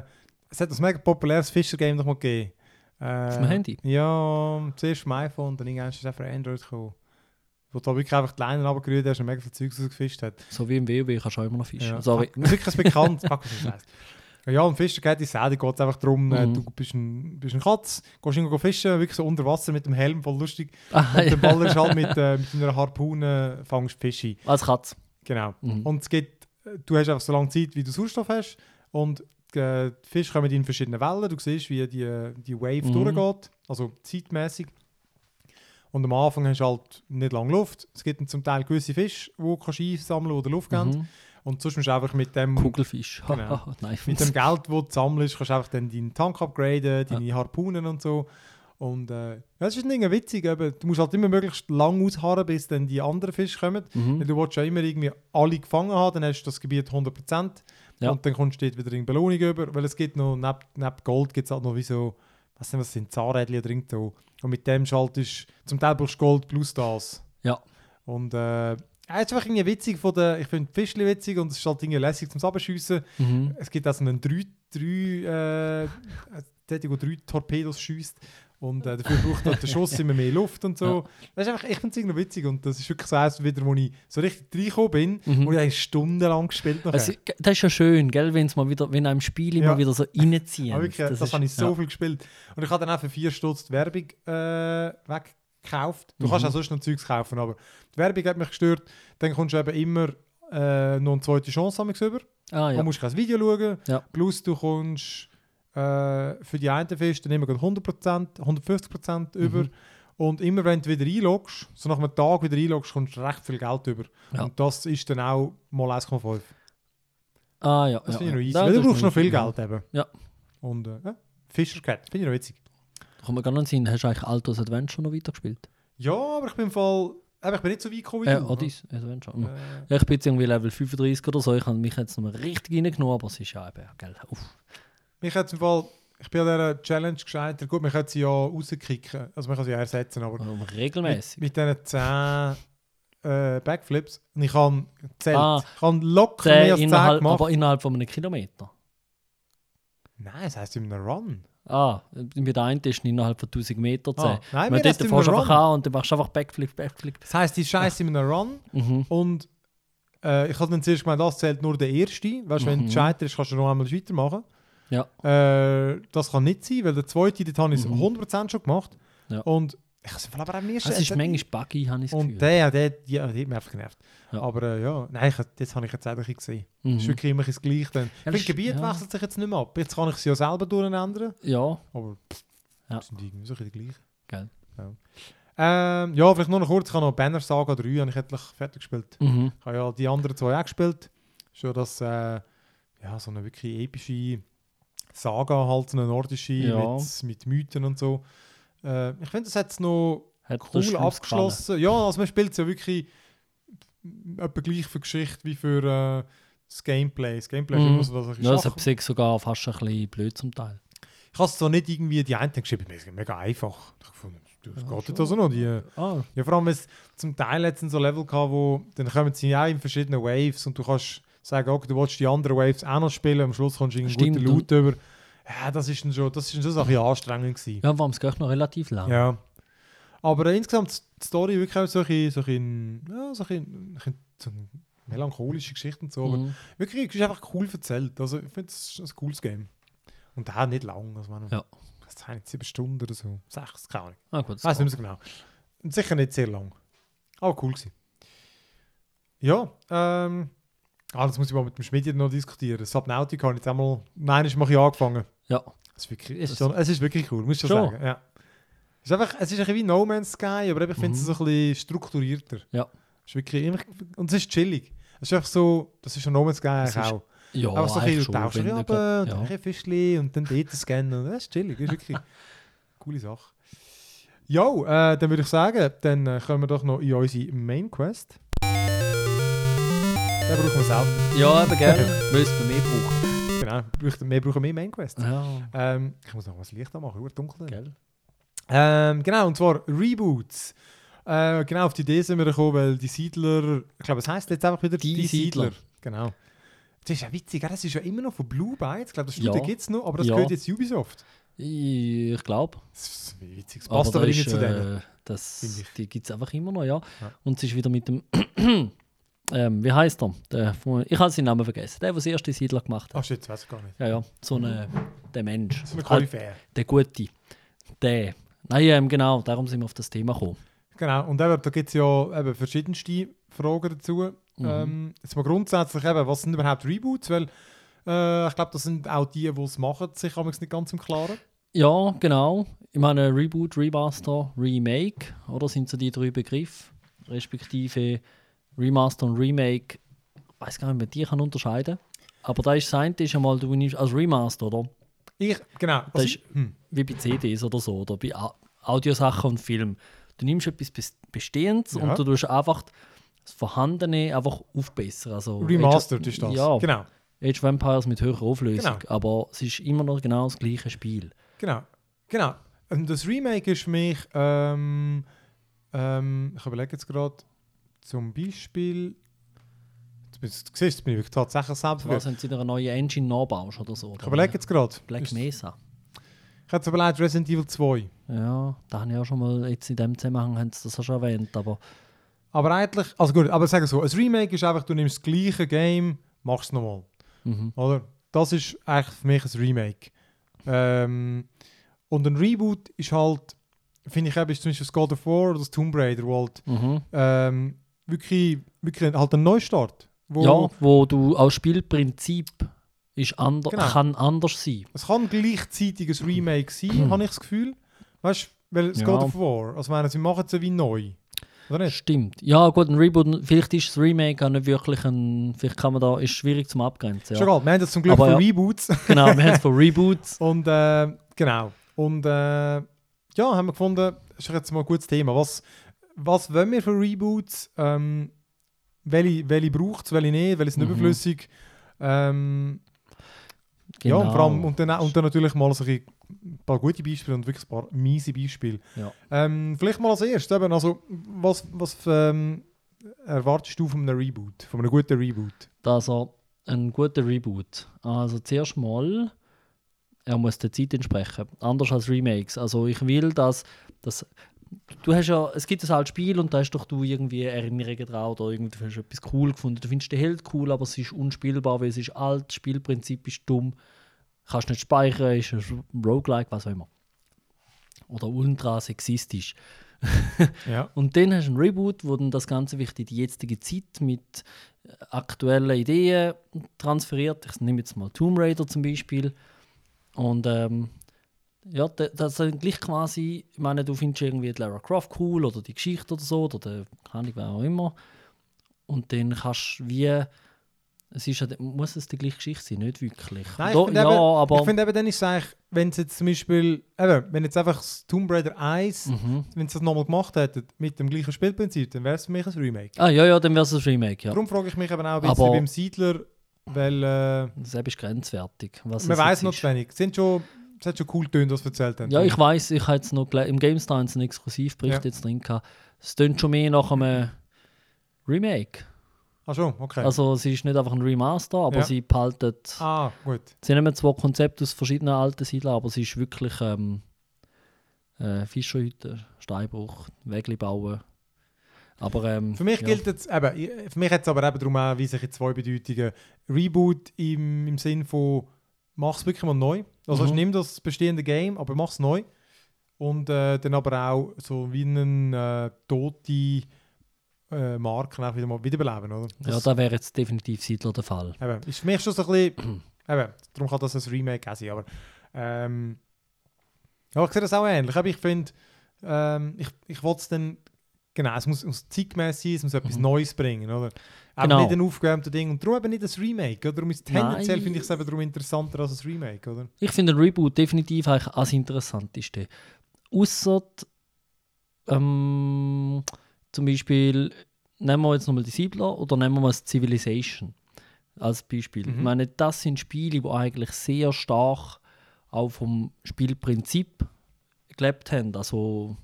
es hat ein mega populäres Fisher-Game noch mal gegeben. Äh, Auf dem Handy? Ja, zuerst auf dem iPhone, dann irgendwann ist es auch für Android gekommen. Wo du wirklich einfach die Leinen runtergerührt hast und mega viel Zeugs rausgefischt hat. So wie im WoW kannst du auch immer noch fischen. Ja, Sorry. wirklich bekannt. Ja, und Fischer geht in Säde geht es einfach darum, äh, Mhm. du bist ein, bist ein Katz, gehst irgendwo fischen, wirklich so unter Wasser mit dem Helm, voll lustig. Ah, Und dann ballerst halt mit, äh, mit einer Harpune, fangst Fische. Als Katz. Genau. Mhm. Und es gibt, du hast einfach so lange Zeit, wie du Sauerstoff hast. Und äh, die Fische kommen in verschiedenen Wellen. Du siehst, wie die, die Wave Mhm. durchgeht, also zeitmäßig. Und am Anfang hast du halt nicht lange Luft. Es gibt zum Teil gewisse Fische, die du kannst einsammeln oder Luft geben. Mhm. Und sonst musst du einfach mit dem, Kugelfisch. Genau. Mit dem Geld, das du sammelst, kannst du einfach dann deinen Tank upgraden, deine Harpunen und so. Und äh, ja, das ist Ding witzig. Eben. Du musst halt immer möglichst lang ausharren, bis dann die anderen Fische kommen. Mhm. Weil du willst ja immer irgendwie alle gefangen haben, dann hast du das Gebiet 100%. Ja. Und dann kommst du dort wieder in Belohnung über. Weil es gibt noch, neben, neben Gold gibt es halt noch wie so, was sind was sind, Zahnrädchen irgend so. Und mit dem schaltest zum Teil brauchst du Gold plus das. Ja. Und äh, ja, es ist einfach irgendwie witzig von der, ich finde Fischli witzig und es ist halt irgendwie lässig zum Abschiessen. Mhm. Es gibt also einen drei, drei, äh, der, der drei Torpedos schießt und äh, dafür braucht halt der Schuss immer mehr Luft und so. Das ist einfach, ich finde es irgendwie witzig und das ist wirklich so eins wieder, wo ich so richtig reingekommen bin Mhm. und ich habe stundenlang gespielt. Also, das ist ja schön, gell, wenn's mal wieder, wenn einem Spiel immer Ja. wieder so reinziehen. Aber wirklich, das, ist- habe ich so ja. viel gespielt. Und ich habe dann auch für vier Stutz die Werbung äh, weggekauft. Du kannst Mhm. auch sonst noch Zeugs kaufen, aber die Werbung hat mich gestört. Dann kommst du eben immer äh, noch eine zweite Chance über. Ah, ja. Du musst kein Video schauen. Ja. Plus du kommst äh, für die einen Fisch dann immer gerade 100%, 150% über. Mhm. Und immer wenn du wieder einloggst, so nach einem Tag wieder einloggst, kommst du recht viel Geld über. Ja. Und das ist dann auch mal 1,5. Ah, ja. Das ja, finde ich noch ja. easy. Da- Weil du brauchst noch viel. Geld eben. Ja. Und äh, Fischer Cat, finde ich noch witzig. Da kommt mir gar nicht Sinn, hast du eigentlich Altos Adventure noch weitergespielt? Ja, aber ich bin im Fall. Aber ich bin nicht so weit gekommen wie Äh, du. Odyssey, schon. Äh, Ja, ich bin jetzt irgendwie Level 35 oder so. Ich habe mich jetzt noch mal richtig reingenommen, aber es ist ja eben, gell, uff. Mich hat im Fall, ich bin an dieser Challenge gescheitert. Gut, man kann sie ja rauskicken, also man kann sie ja ersetzen, aber Um, mit, regelmäßig. mit diesen 10 äh, Backflips, und ich habe gezählt, Ah, ich habe locker mehr als 10 innerhalb, gemacht. aber innerhalb von einem Kilometer. Nein, das heisst in einem Run. Ah, mit der einen ist innerhalb von 1000 Meter zählen. Ah, nein, mir dort fährst einem einfach Run. an und dann machst du einfach Backflip, Backflip. Das heisst, die Scheiße in einem Run Mhm. und äh, ich habe dann zuerst gemeint, das zählt nur der erste. Weißt du, wenn Mhm. du scheiterst, kannst du noch einmal weitermachen. Ja. Äh, das kann nicht sein, weil der zweite, dort habe ich es Mhm. 100% schon gemacht. Ja. Und ich habe es aber auch am ersten Es ist manchmal buggy, habe ich das Und der, der, ja, der hat mich einfach genervt. Ja. Aber äh, ja, nein, ich, das habe ich jetzt eigentlich gesehen. Das ist Mhm. wirklich immer das Gleiche. Dann. Ja, das Gebiet ja. wechselt sich jetzt nicht mehr ab. Jetzt kann ich es ja selber durcheinander. Ja, Aber pff, Ja. sind irgendwie so ein bisschen die gleichen. geil. Ähm, ja, vielleicht nur noch kurz. Ich habe noch Banner Saga 3 habe ich endlich fertig gespielt. Mhm. Ich habe ja die anderen zwei auch gespielt. Schon das, äh, ja, so eine wirklich epische Saga, halt eine nordische Ja. mit, mit Mythen und so. Äh, ich finde, das hat es noch Hat cool abgeschlossen. Ja, also man spielt es ja wirklich etwa gleich für Geschichte wie für äh, das Gameplay. Das Gameplay Mhm. ist immer so, dass ich Ja, das hat sich sogar fast ein bisschen blöd zum Teil. Ich habe es zwar nicht irgendwie die einen geschrieben, es ist mega einfach. Ich fand, das Ja, geht schon. also noch. Die, Ah, ja, vor allem, es zum Teil jetzt so Level gehabt, wo dann kommen sie auch in verschiedenen Waves und du kannst sagen, okay, du willst die anderen Waves auch noch spielen, am Schluss kommst du einen Stimmt, guten Loot über. Ja, das ist schon, das ist schon so ein bisschen anstrengend gewesen. ja, warum es geht noch relativ lang. Ja. Aber äh, insgesamt die Story wirklich auch so ein bisschen, so ein, ja, so ein, ein, so eine melancholische Geschichte und so. Aber Mhm. wirklich, es ist einfach cool erzählt. Also ich finde, es ist ein cooles Game. Und auch nicht lang. Also, man, Ja. Das sind jetzt sieben Stunden oder so. Sechs, keine Ahnung. Ah, gut, Ich weiß nicht mehr so genau. Und sicher nicht sehr lang. Aber cool gewesen. Ja, ähm. Ah, das muss ich mal mit dem Schmidt noch diskutieren. Subnautica habe ich jetzt einmal. Nein, ich mache ich angefangen. Ja. Es ist wirklich, es ist, schon, es ist wirklich cool, muss ich schon sagen. Ja. Es ist einfach, es ist ein bisschen wie No Man's Sky, aber ich finde es Mhm. so ein bisschen strukturierter. Ja. Es ist wirklich, und es ist chillig. Es ist einfach so, das ist schon No Man's Sky eigentlich auch. Ja, Einfach so ein bisschen, nicht runter, grad- und dann ein Fischchen und dann dort scannen. Das ist chillig, das ist wirklich eine coole Sache. Jo, äh, dann würde ich sagen, dann äh, kommen wir doch noch in unsere Main Quest. Den brauchen wir selber. Ja, eben gerne. Es bei mir brauchen. Genau, wir brauchen- mehr Main Quest. Ja, Ähm, ich muss noch was Licht anmachen, wird dunkel. gell. Ähm, genau, und zwar Reboots. Äh, genau, auf die Idee sind wir gekommen, weil die Siedler, ich glaube, es heisst jetzt einfach wieder Die Siedler. Genau. Das ist ja witzig, das ist ja immer noch von Blue Bytes. Ich glaube, das Ja. Studio gibt es noch, aber das Ja. gehört jetzt Ubisoft. Ich, glaube. Das ist witzig, das Aber passt aber ist, irgendwie zu denen. äh, das. Die gibt es einfach immer noch, ja. Ja. Und es ist wieder mit dem. Ähm, wie heißt er? Der, ich habe seinen Namen vergessen. Der, der das erste Siedler gemacht hat. Ach shit, weiß ich gar nicht. Ja, ja. So eine, der Mensch. So eine Halt, Koryphäe. der Gute. Der. Nein, ähm, genau. Darum sind wir auf das Thema gekommen. Genau, und eben, da gibt es ja eben verschiedenste Fragen dazu. Mhm. Ähm, jetzt mal grundsätzlich eben, was sind überhaupt Reboots? Weil äh, ich glaube, das sind auch die, die es machen, sich haben nicht ganz im Klaren. Ja, genau. Ich meine, Reboot, Remaster, Remake, oder sind so die drei Begriffe, respektive Remaster und Remake. Ich weiß gar nicht, ob man die kann unterscheiden Aber da ist das eine, ist einmal, du nimmst als Remaster, oder? Ich, genau. Das ist- hm. Wie bei CDs oder so, oder bei Audiosachen und Film. Du nimmst etwas Bes- Bestehendes Ja. und du tust einfach das Vorhandene einfach aufbessern. Also Remastered Age- ist das. Ja, Genau. Age of Empires mit höherer Auflösung. Genau. Aber es ist immer noch genau das gleiche Spiel. Genau. Genau. Und das Remake ist für mich, ähm, ähm, ich überlege jetzt gerade, zum Beispiel, du du siehst, jetzt bin ich tatsächlich selbst. Was, wenn du wieder eine neue Engine nachbaust oder so? Ich überlege jetzt gerade. Black Mesa. Ich hätte überlegt, Resident Evil 2. Ja, da habe ich auch schon mal, jetzt in dem Zusammenhang haben sie das auch schon erwähnt, aber Aber eigentlich, also gut, aber sagen so, ein Remake ist einfach, du nimmst das gleiche Game, machst es nochmal. mhm. Oder? Das ist eigentlich für mich ein Remake. Ähm, und ein Reboot ist halt, finde ich eben, ist zum Beispiel das God of War oder das Tomb Raider, wo halt Mhm. ähm, wirklich, wirklich halt ein Neustart. Wo ja, wo du als Spielprinzip ist ander Genau. kann anders sein. Es kann gleichzeitig ein Remake sein, habe ich das Gefühl. Weißt du, weil das Ja. God of War, also meine, sie machen es ja wie neu. Oder nicht? Stimmt. Ja, gut, ein Reboot, vielleicht ist das Remake auch nicht wirklich ein, vielleicht kann man da, ist schwierig zum Abgrenzen. Schon Ja. egal, wir haben das zum Glück Aber für ja. Reboots. genau, wir haben es von Reboots. Und äh, genau. Und äh, ja, haben wir gefunden, das ist jetzt mal ein gutes Thema. Was, was wollen wir für Reboots? Ähm, welche welche braucht es, welche nicht, welche sind Mhm. überflüssig? Ähm, Genau. Ja, und, vor allem, und, dann, und dann natürlich mal so ein paar gute Beispiele und wirklich ein paar miese Beispiele. Ja. Ähm, vielleicht mal als erstes, eben, also, was, was ähm, erwartest du von einem Reboot, von einem guten Reboot? Also ein guter Reboot. Also zuerst mal, er muss der Zeit entsprechen. Anders als Remakes. Also ich will, dass, dass du hast ja, es gibt ein altes Spiel und da hast doch du irgendwie Erinnerungen dran oder irgendwie hast du etwas cool gefunden. Du findest den Held cool, aber es ist unspielbar, weil es ist alt, das Spielprinzip ist dumm, kannst nicht speichern, ist ein Roguelike, was auch immer. Oder ultra sexistisch. Ja. Und dann hast du einen Reboot, wo dann das Ganze wirklich in die jetzige Zeit mit aktuellen Ideen transferiert. Ich nehme jetzt mal Tomb Raider zum Beispiel. Und ähm, ja, da- das sind gleich quasi, ich meine, du findest irgendwie die Lara Croft cool oder die Geschichte oder so, oder der, keine Ahnung, wer auch immer. Und dann kannst du wie, es ist muss es die gleiche Geschichte sein, nicht wirklich. Nein, ich finde ja, eben, aber... ich finde eben, dann ist es eigentlich, wenn es jetzt zum Beispiel, eben, wenn jetzt einfach das Tomb Raider 1, mhm. wenn sie das nochmal gemacht hätten, mit dem gleichen Spielprinzip, dann wäre es für mich ein Remake. Ah, ja, ja, dann wäre es ein Remake, ja. Darum frage ich mich eben auch ein bisschen Aber- beim Siedler, weil äh, Das ist grenzwertig. Was man es weiß noch zu wenig. Es sind schon, es hat schon cool getönt, was sie erzählt haben. Ja, ich weiß, ich habe jetzt noch im GameStar einen Exklusivbericht Ja. jetzt drin gehabt. Es tönt schon mehr nach einem Remake. Ah schon, okay. Also es ist nicht einfach ein Remaster, aber Ja. sie behalten. ah, gut. Sie nehmen zwar Konzepte aus verschiedenen alten Siedlern, aber es ist wirklich ähm, äh, Fischerhütte, Steinbruch, Wegli bauen. Aber ähm, Für mich ja. gilt jetzt, eben, für mich hat es aber eben darum auch, wie sich in zwei Bedeutungen. Reboot im, im Sinn von, mach es wirklich mal neu. Also Mhm. nimm das bestehende Game, aber mach es neu. Und äh, dann aber auch so wie einen äh, tote äh, Marken auch wieder mal wiederbeleben, oder? Ja, Das, da wäre jetzt definitiv Siedler der Fall. eben, ist für mich schon so ein bisschen, eben, darum kann das ein Remake auch sein, aber ähm, ja, ich sehe das auch ähnlich. Aber ich finde, ähm, ich, ich wollte es dann, genau, es muss, muss zeitgemäß sein, es muss etwas Mhm. Neues bringen, oder? Aber Genau. nicht ein aufgewärmtes Ding. Und darum eben nicht ein Remake, oder? Darum ist tendenziell finde ich es eben darum interessanter als ein Remake, oder? Ich finde ein Reboot definitiv eigentlich als interessanteste. Ausser ähm, zum Beispiel, nehmen wir jetzt nochmal die Siedler oder nehmen wir mal Civilization als Beispiel. Mhm. Ich meine, das sind Spiele, die eigentlich sehr stark auch vom Spielprinzip gelebt haben. Also,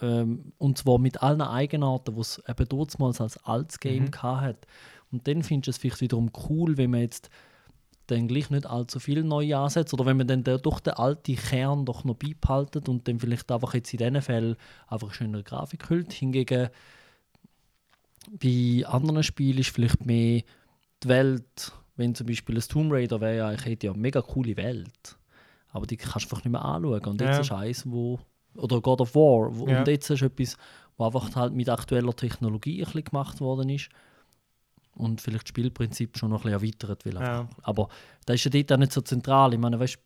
ähm, und zwar mit allen Eigenarten, die es eben damals als altes Game Mhm. hat. Und dann findest du es vielleicht wiederum cool, wenn man jetzt dann gleich nicht allzu viel neu ansetzt oder wenn man dann doch den alten Kern doch noch beibehaltet und dann vielleicht einfach jetzt in diesen Fällen einfach schönere Grafik hüllt. Hingegen bei anderen Spielen ist vielleicht mehr die Welt, wenn zum Beispiel ein Tomb Raider wäre ja, ich hätte ja eine mega coole Welt, aber die kannst du einfach nicht mehr anschauen. Und jetzt Ja. ist eins, wo oder God of War Ja. und jetzt ist etwas, wo einfach halt mit aktueller Technologie ein bisschen gemacht worden ist und vielleicht das Spielprinzip schon noch ein bisschen erweitert will. Ja. Aber das ist ja dort auch nicht so zentral. Ich meine, weißt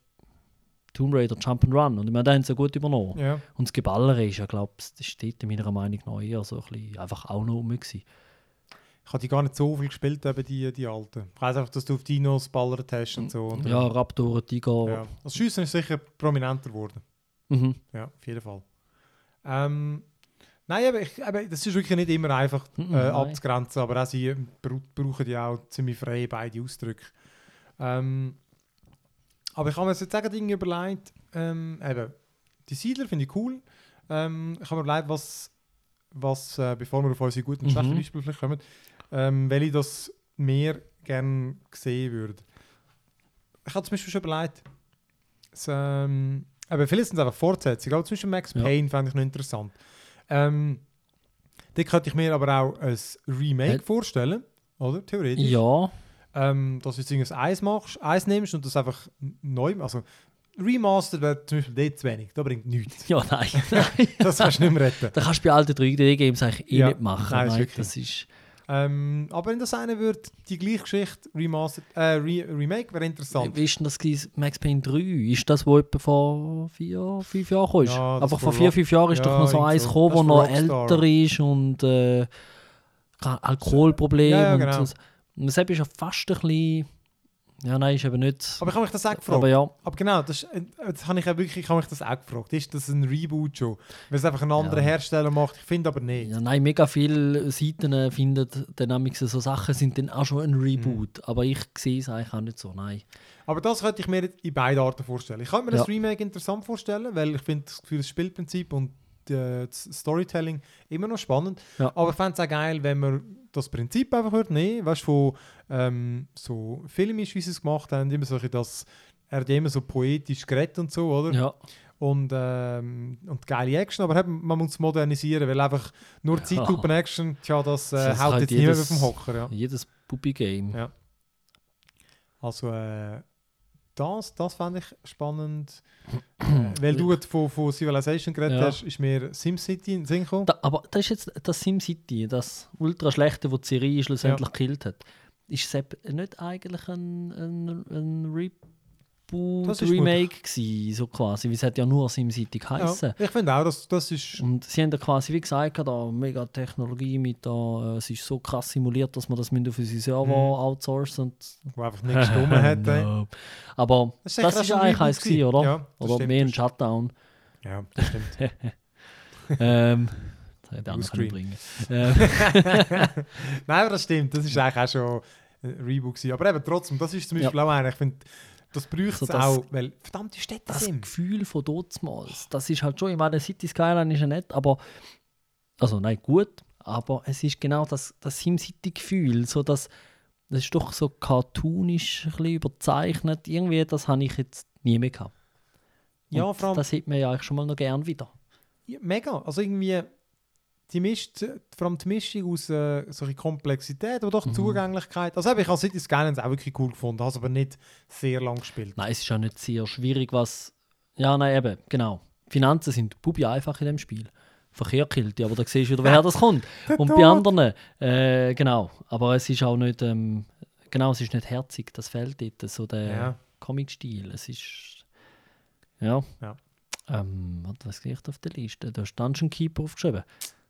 Tomb Raider, Jump'n'Run. Und ich meine, da haben sie ja gut übernommen. Ja. Und das Geballere ist ja, glaube ich, das steht meiner Meinung nach eher so ein bisschen einfach auch noch rum. gewesen. Ich habe die gar nicht so viel gespielt, eben die, die alten. Ich weiss einfach, dass du auf Dinos ballert hast und so. Und, Ja, Raptoren, Tiger. ja. Das Schiessen ist sicher prominenter geworden. Mhm. Ja, auf jeden Fall. Ähm, nein, aber ich, aber das ist wirklich nicht immer einfach Mhm, äh, abzugrenzen, aber auch sie bra- brauchen ja auch ziemlich frei beide Ausdrücke. Ähm, aber ich habe mir jetzt irgendwie überlegt, ähm, eben, die Siedler finde ich cool. Ähm, ich habe mir überlegt, was, was äh, bevor wir auf unsere guten und schlechten Mhm. Beispiele vielleicht kommen, ähm, welche das mehr gerne sehen würde. Ich habe zum Beispiel schon überlegt, es, ähm, aber vieles sind einfach Fortsetzungen, zum Beispiel Max Ja. Payne fände ich noch interessant. Ähm, da könnte ich mir aber auch ein Remake Äh, vorstellen, oder? Theoretisch. Ja, Ähm, dass du jetzt irgendein Eis machst, Eis nimmst und das einfach neu, also Remastered wäre zum Beispiel dort zu wenig, da bringt nichts. ja, nein. Das kannst du nicht mehr retten. das kannst du bei alten 3D-Games eigentlich eh Ja, nicht machen. nein, ist Nein, das ist, Ähm, aber wenn das eine wird, die gleiche Geschichte, Remastered, äh, Re Remake, wäre interessant. wie ist denn das? Max Payne 3? Ist das, wo etwa vor vier, fünf Jahren kam? Ja, Einfach vor vier, fünf Jahren ist Ja, doch noch so eins gekommen, wo noch Rockstar. älter ist und äh, Alkoholprobleme. Ja, ja, und genau. so. Und deshalb ist ja fast ein bisschen Ja, nein, ist eben nicht. Aber ich habe mich das auch gefragt. Aber ja, Aber genau, das, das habe ich auch wirklich, ich habe mich das auch gefragt. Ist das ein Reboot schon? Weil es einfach ein anderer Ja. Hersteller macht. Ich finde aber nicht. ja, nein, mega viele Seiten äh, finden dann so Sachen sind dann auch schon ein Reboot. Mhm. Aber ich sehe es eigentlich auch nicht so, nein. Aber das könnte ich mir in beiden Arten vorstellen. Ich könnte mir Ja. das Remake interessant vorstellen, weil ich finde das Gefühl, das Spielprinzip und das Storytelling immer noch spannend. Ja. Aber ich fände es auch geil, wenn man das Prinzip einfach hört, nee, weißt du, von ähm, so filmisch, wie sie es gemacht haben, immer solche, das, er hat immer so poetisch geredet und so, oder? Ja, Und, ähm, und geile Action, aber eben, man muss es modernisieren, weil einfach nur. Zeitlupen-Action, tja, das, äh, Das haut halt jetzt niemand jedes- vom Hocker, ja. jedes Puppy-Game. Ja. Also, äh, das, das fände ich spannend. äh, weil du von, von Civilization geredet Ja. hast, ist mir SimCity in Sinn gekommen. Da, aber das ist jetzt das SimCity, das ultra schlechte, das die Serie schlussendlich gekillt hat. Ist eben nicht eigentlich ein, ein, ein Das Reboot-Remake gewesen, so quasi? Weil es hat ja nur SimCity geheißen. Ja, ich finde auch, dass das ist. Und sie haben ja quasi, wie gesagt, da mega Technologie mit da, äh, es ist so krass simuliert, dass man das auf unsere Server Mhm. outsourcen und Wo einfach nichts stumm hat. No. Aber Das das, ist eigentlich eins gewesen, oder? Ja, das oder stimmt, mehr ein das Shutdown. Ja, das stimmt. ähm, das hätte ich auch bringen ähm, Nein, aber das stimmt. Das ist eigentlich auch schon ein Reboot gewesen. Aber eben trotzdem, das ist zum Ja. Beispiel auch einer. Ich finde, das bräuchte So es das- auch, weil verdammte Städte das sind. Gefühl von dortmals, das ist halt schon, ich meine, City Skyline ist ja nett, aber, also nein, gut, aber es ist genau das, das SimCity-Gefühl, so das, das ist doch so cartoonisch, ein bisschen überzeichnet, irgendwie, das habe ich jetzt nie mehr gehabt. Ja, vor allem- das hätte man ja eigentlich schon mal noch gern wieder. Ja, mega. Also irgendwie die mischt, vor allem die Mischung aus äh, solche Komplexität, aber doch Mhm. Zugänglichkeit. Also ich habe City Skylines auch wirklich cool gefunden, habe es aber nicht sehr lang gespielt. Nein, es ist ja nicht sehr schwierig, was. Ja, nein, eben, genau. Finanzen sind Bubi einfach in dem Spiel. Verkehr killt aber da siehst du wieder, woher das kommt. Und bei anderen, äh, genau. Aber es ist auch nicht, ähm, genau, es ist nicht herzig, das fehlt dort, so der Ja. Comic-Stil. Es ist, ja. Ja. Ähm, was da auf der Liste? Da ist Dungeon Keeper aufgeschrieben.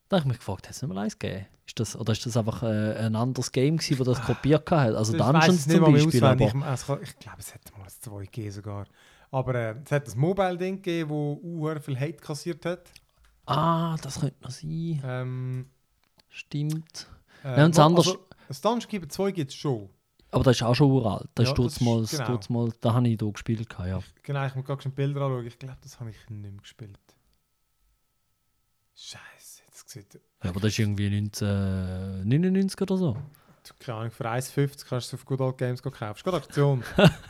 Da habe ich mich gefragt, hat es nicht mal eins gegeben? Ist das, oder ist das einfach äh, ein anderes Game gewesen, das das kopiert hat? Also ich Dungeons zum Beispiel, aber... Ich, also, ich glaube, es hätte mal ein 2 gegeben sogar. Aber äh, es hat ein Mobile-Ding gegeben, wo uh, viel Hate kassiert hat. Ah, das könnte noch sein. Ähm, Stimmt. äh, Ja, und das andere- also, das Dungeon Keeper 2 gibt es schon. Aber das ist auch schon uralt. Das Ja, ist das ist- mal, genau. mal, da habe ich hier gespielt. Ja. Genau, ich muss gerade schon Bilder anschauen. Ich glaube, das habe ich nicht mehr gespielt. Scheiße, sieht ja, aber das ist irgendwie 1999 oder so. keine Ahnung, für 1,50 kannst du es auf Good Old Games kaufen. Ist gerade Aktion.